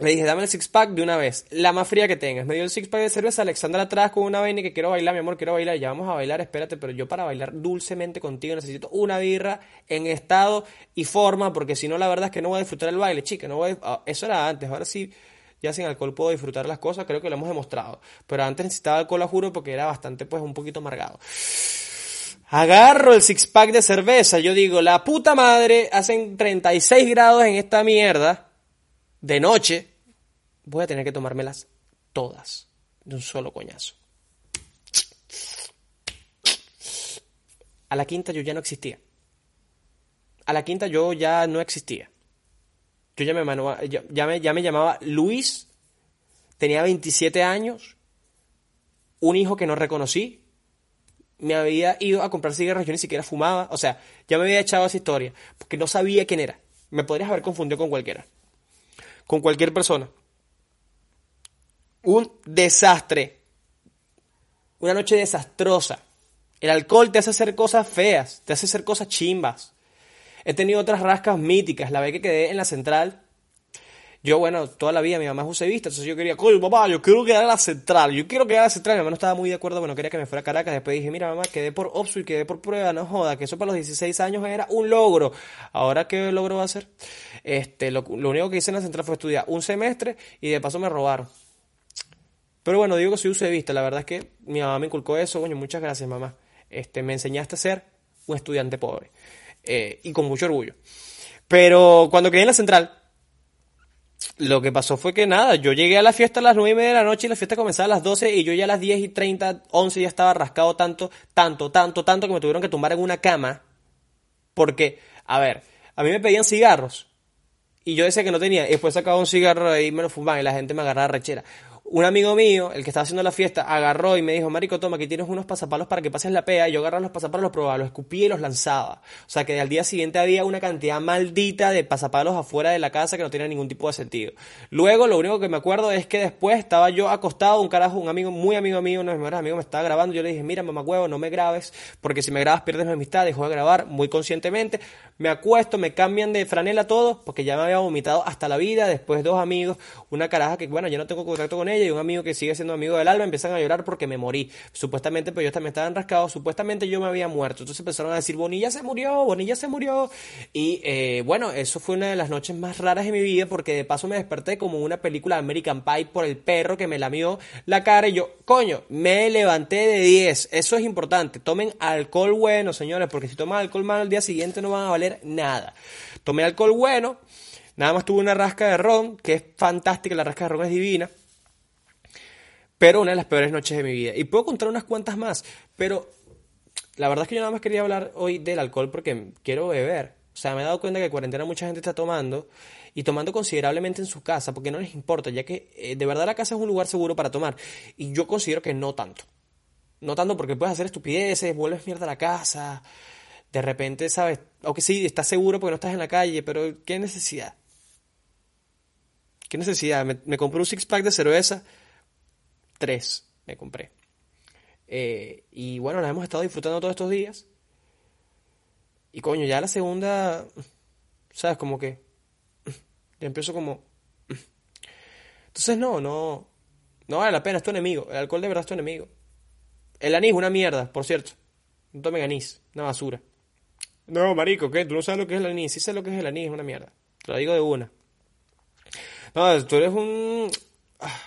le dije, dame el six pack de una vez, la más fría que tengas. Me dio el six pack de cerveza, Alexandra atrás con una vaina que quiero bailar, mi amor, quiero bailar. Ya vamos a bailar, espérate, pero yo para bailar dulcemente contigo necesito una birra en estado y forma, porque si no, la verdad es que no voy a disfrutar el baile, chica. No voy a- ah, Eso era antes, ahora sí, ya sin alcohol puedo disfrutar las cosas, creo que lo hemos demostrado. Pero antes necesitaba alcohol, a juro, porque era bastante, pues, un poquito amargado. Agarro el six pack de cerveza, yo digo, la puta madre, hacen 36 grados en esta mierda de noche, voy a tener que tomármelas todas de un solo coñazo. A la quinta yo ya no existía. A la quinta yo ya no existía. Yo ya me, ya me llamaba Luis, tenía 27 años, un hijo que no reconocí, me había ido a comprar cigarros, yo ni siquiera fumaba, o sea, ya me había echado esa historia, porque no sabía quién era. Me podrías haber confundido con cualquiera, con cualquier persona. Un desastre, una noche desastrosa. El alcohol te hace hacer cosas feas, te hace hacer cosas chimbas. He tenido otras rascas míticas, la vez que quedé en la central. Yo, bueno, toda la vida mi mamá es usevista, entonces yo quería, coño, papá, yo quiero quedar en la central, yo quiero quedar en la central. Mi mamá no estaba muy de acuerdo, bueno, quería que me fuera a Caracas. Después dije, mira, mamá, quedé por OPSU y quedé por prueba, no joda, que eso para los 16 años era un logro. Ahora, ¿qué logro va a ser? Este, lo, lo único que hice en la central fue estudiar un semestre y de paso me robaron. Pero bueno, digo que soy usevista, la verdad es que mi mamá me inculcó eso, coño, muchas gracias, mamá. Este, me enseñaste a ser un estudiante pobre. Eh, y con mucho orgullo. Pero cuando quedé en la central, lo que pasó fue que nada, yo llegué a la fiesta a las 9 y media de la noche y la fiesta comenzaba a las 12 y yo ya a las 10 y 30, 11 ya estaba rascado tanto, tanto, tanto, tanto que me tuvieron que tumbar en una cama. Porque, a ver, a mí me pedían cigarros y yo decía que no tenía y después sacaba un cigarro y me lo fumaban y la gente me agarraba rechera. Un amigo mío, el que estaba haciendo la fiesta, agarró y me dijo, Marico, toma, aquí tienes unos pasapalos para que pases la pea. Y yo agarraba los pasapalos, los probaba, los escupía y los lanzaba. O sea que al día siguiente había una cantidad maldita de pasapalos afuera de la casa que no tenía ningún tipo de sentido. Luego, lo único que me acuerdo es que después estaba yo acostado, un carajo, un amigo, muy amigo mío, uno de mis mejores amigos me estaba grabando. Yo le dije, mira, mamá huevo, no me grabes, porque si me grabas pierdes mi amistad. Dejó de grabar muy conscientemente. Me acuesto, me cambian de franela todo, porque ya me había vomitado hasta la vida. Después dos amigos, una caraja que, bueno, ya no tengo contacto con ella y un amigo que sigue siendo amigo del alma, empiezan a llorar porque me morí. Supuestamente, pues ellos también estaban rascados, supuestamente yo me había muerto. Entonces empezaron a decir, Bonilla se murió, Bonilla se murió. Y eh, bueno, eso fue una de las noches más raras de mi vida porque de paso me desperté como una película de American Pie por el perro que me lamió la cara y yo, coño, me levanté de 10. Eso es importante. Tomen alcohol bueno, señores, porque si toman alcohol malo al día siguiente no van a valer nada. Tomé alcohol bueno. Nada más tuve una rasca de ron, que es fantástica, la rasca de ron es divina pero una de las peores noches de mi vida. Y puedo contar unas cuantas más, pero la verdad es que yo nada más quería hablar hoy del alcohol porque quiero beber. O sea, me he dado cuenta que en cuarentena mucha gente está tomando y tomando considerablemente en su casa porque no les importa, ya que eh, de verdad la casa es un lugar seguro para tomar. Y yo considero que no tanto. No tanto porque puedes hacer estupideces, vuelves mierda a la casa. De repente, ¿sabes? Aunque sí, estás seguro porque no estás en la calle, pero ¿qué necesidad? ¿Qué necesidad? Me, me compré un six pack de cerveza tres me compré. Eh, y bueno, la hemos estado disfrutando todos estos días. Y coño, ya la segunda, ¿sabes? Como que ya empiezo como... Entonces no, no, no vale la pena, es tu enemigo. El alcohol de verdad es tu enemigo. El anís, una mierda, por cierto. No tomen anís, una basura. No, marico, ¿qué? ¿Tú no sabes lo que es el anís? Sí sé lo que es el anís, es una mierda. Te lo digo de una. No, tú eres un ah,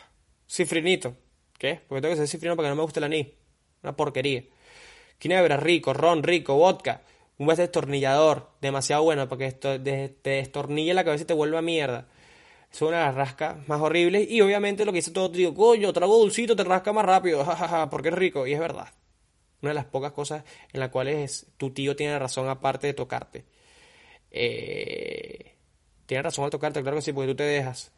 cifrinito. ¿Qué? Porque tengo que ser cifrino para que no me guste el anís. Una porquería. Ginebra rico, ron rico, vodka. Un buen destornillador, demasiado bueno, porque esto te destornilla la cabeza y te vuelve a mierda. Es una de las rascas más horribles. Y obviamente lo que dice todo, te digo, coño, trago dulcito, te rasca más rápido, porque es rico. Y es verdad. Una de las pocas cosas en las cuales tu tío tiene razón aparte de tocarte. Eh, tiene razón al tocarte, claro que sí, porque tú te dejas.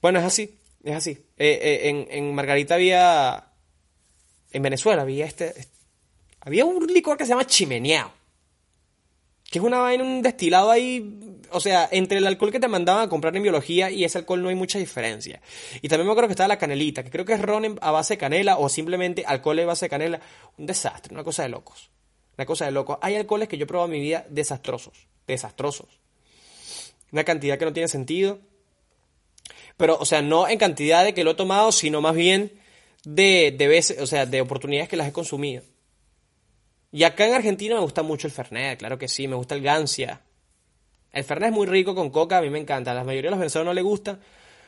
Bueno, es así, es así. Eh, eh, en, Margarita había... En Venezuela había este... Había un licor que se llama chimeneado que es una vaina, un destilado ahí, o sea, entre el alcohol que te mandaban a comprar en biología y ese alcohol no hay mucha diferencia. Y también me acuerdo que estaba la canelita, que creo que es ron a base de canela o simplemente alcohol a base de canela. Un desastre, una cosa de locos. Una cosa de locos. Hay alcoholes que yo he probado en mi vida desastrosos, desastrosos. Una cantidad que no tiene sentido. Pero, o sea, no en cantidad de que lo he tomado, sino más bien de, de veces, o sea, de oportunidades que las he consumido. Y acá en Argentina me gusta mucho el Fernet, claro que sí, me gusta el Gancia. El Fernet es muy rico con coca, a mí me encanta. A la mayoría de los venezolanos no le gusta.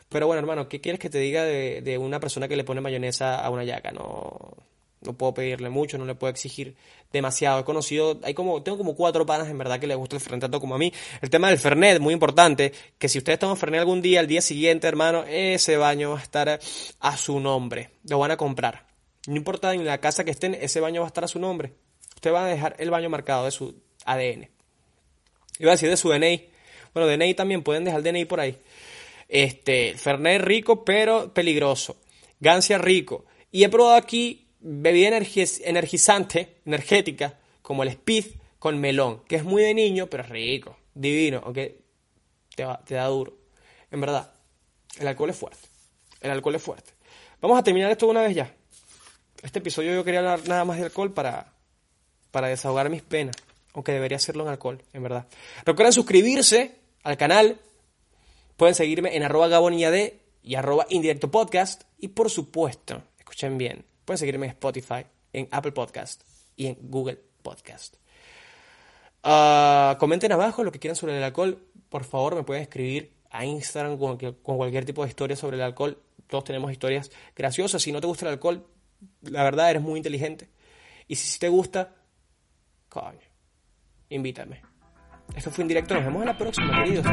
Pero bueno, hermano, ¿qué quieres que te diga de, de una persona que le pone mayonesa a una yaca? No, no puedo pedirle mucho, no le puedo exigir demasiado. He conocido, hay como, tengo como cuatro panas en verdad que les gusta el Fernet tanto como a mí. El tema del Fernet, muy importante, que si ustedes toman Fernet algún día, al día siguiente, hermano, ese baño va a estar a su nombre. Lo van a comprar. No importa en la casa que estén, ese baño va a estar a su nombre usted va a dejar el baño marcado de su ADN. Iba a decir de su DNI. Bueno, DNI también, pueden dejar DNI por ahí. Este, Fernet rico, pero peligroso. Gancia rico. Y he probado aquí bebida energizante, energética, como el Speed con melón, que es muy de niño, pero es rico, divino, aunque te, te da duro. En verdad, el alcohol es fuerte. El alcohol es fuerte. Vamos a terminar esto una vez ya. Este episodio yo quería hablar nada más de alcohol para, para desahogar mis penas, aunque debería hacerlo en alcohol, en verdad. Recuerden suscribirse al canal, pueden seguirme en arroba gabonillad y arroba indirecto podcast, y por supuesto, escuchen bien, pueden seguirme en Spotify, en Apple Podcast y en Google Podcast. Ah, comenten abajo lo que quieran sobre el alcohol, por favor me pueden escribir a Instagram con, con cualquier tipo de historia sobre el alcohol. Todos tenemos historias graciosas. Si no te gusta el alcohol, la verdad eres muy inteligente. Y si te gusta, Coño, invítame. Esto fue en directo. Nos vemos en la próxima, queridos.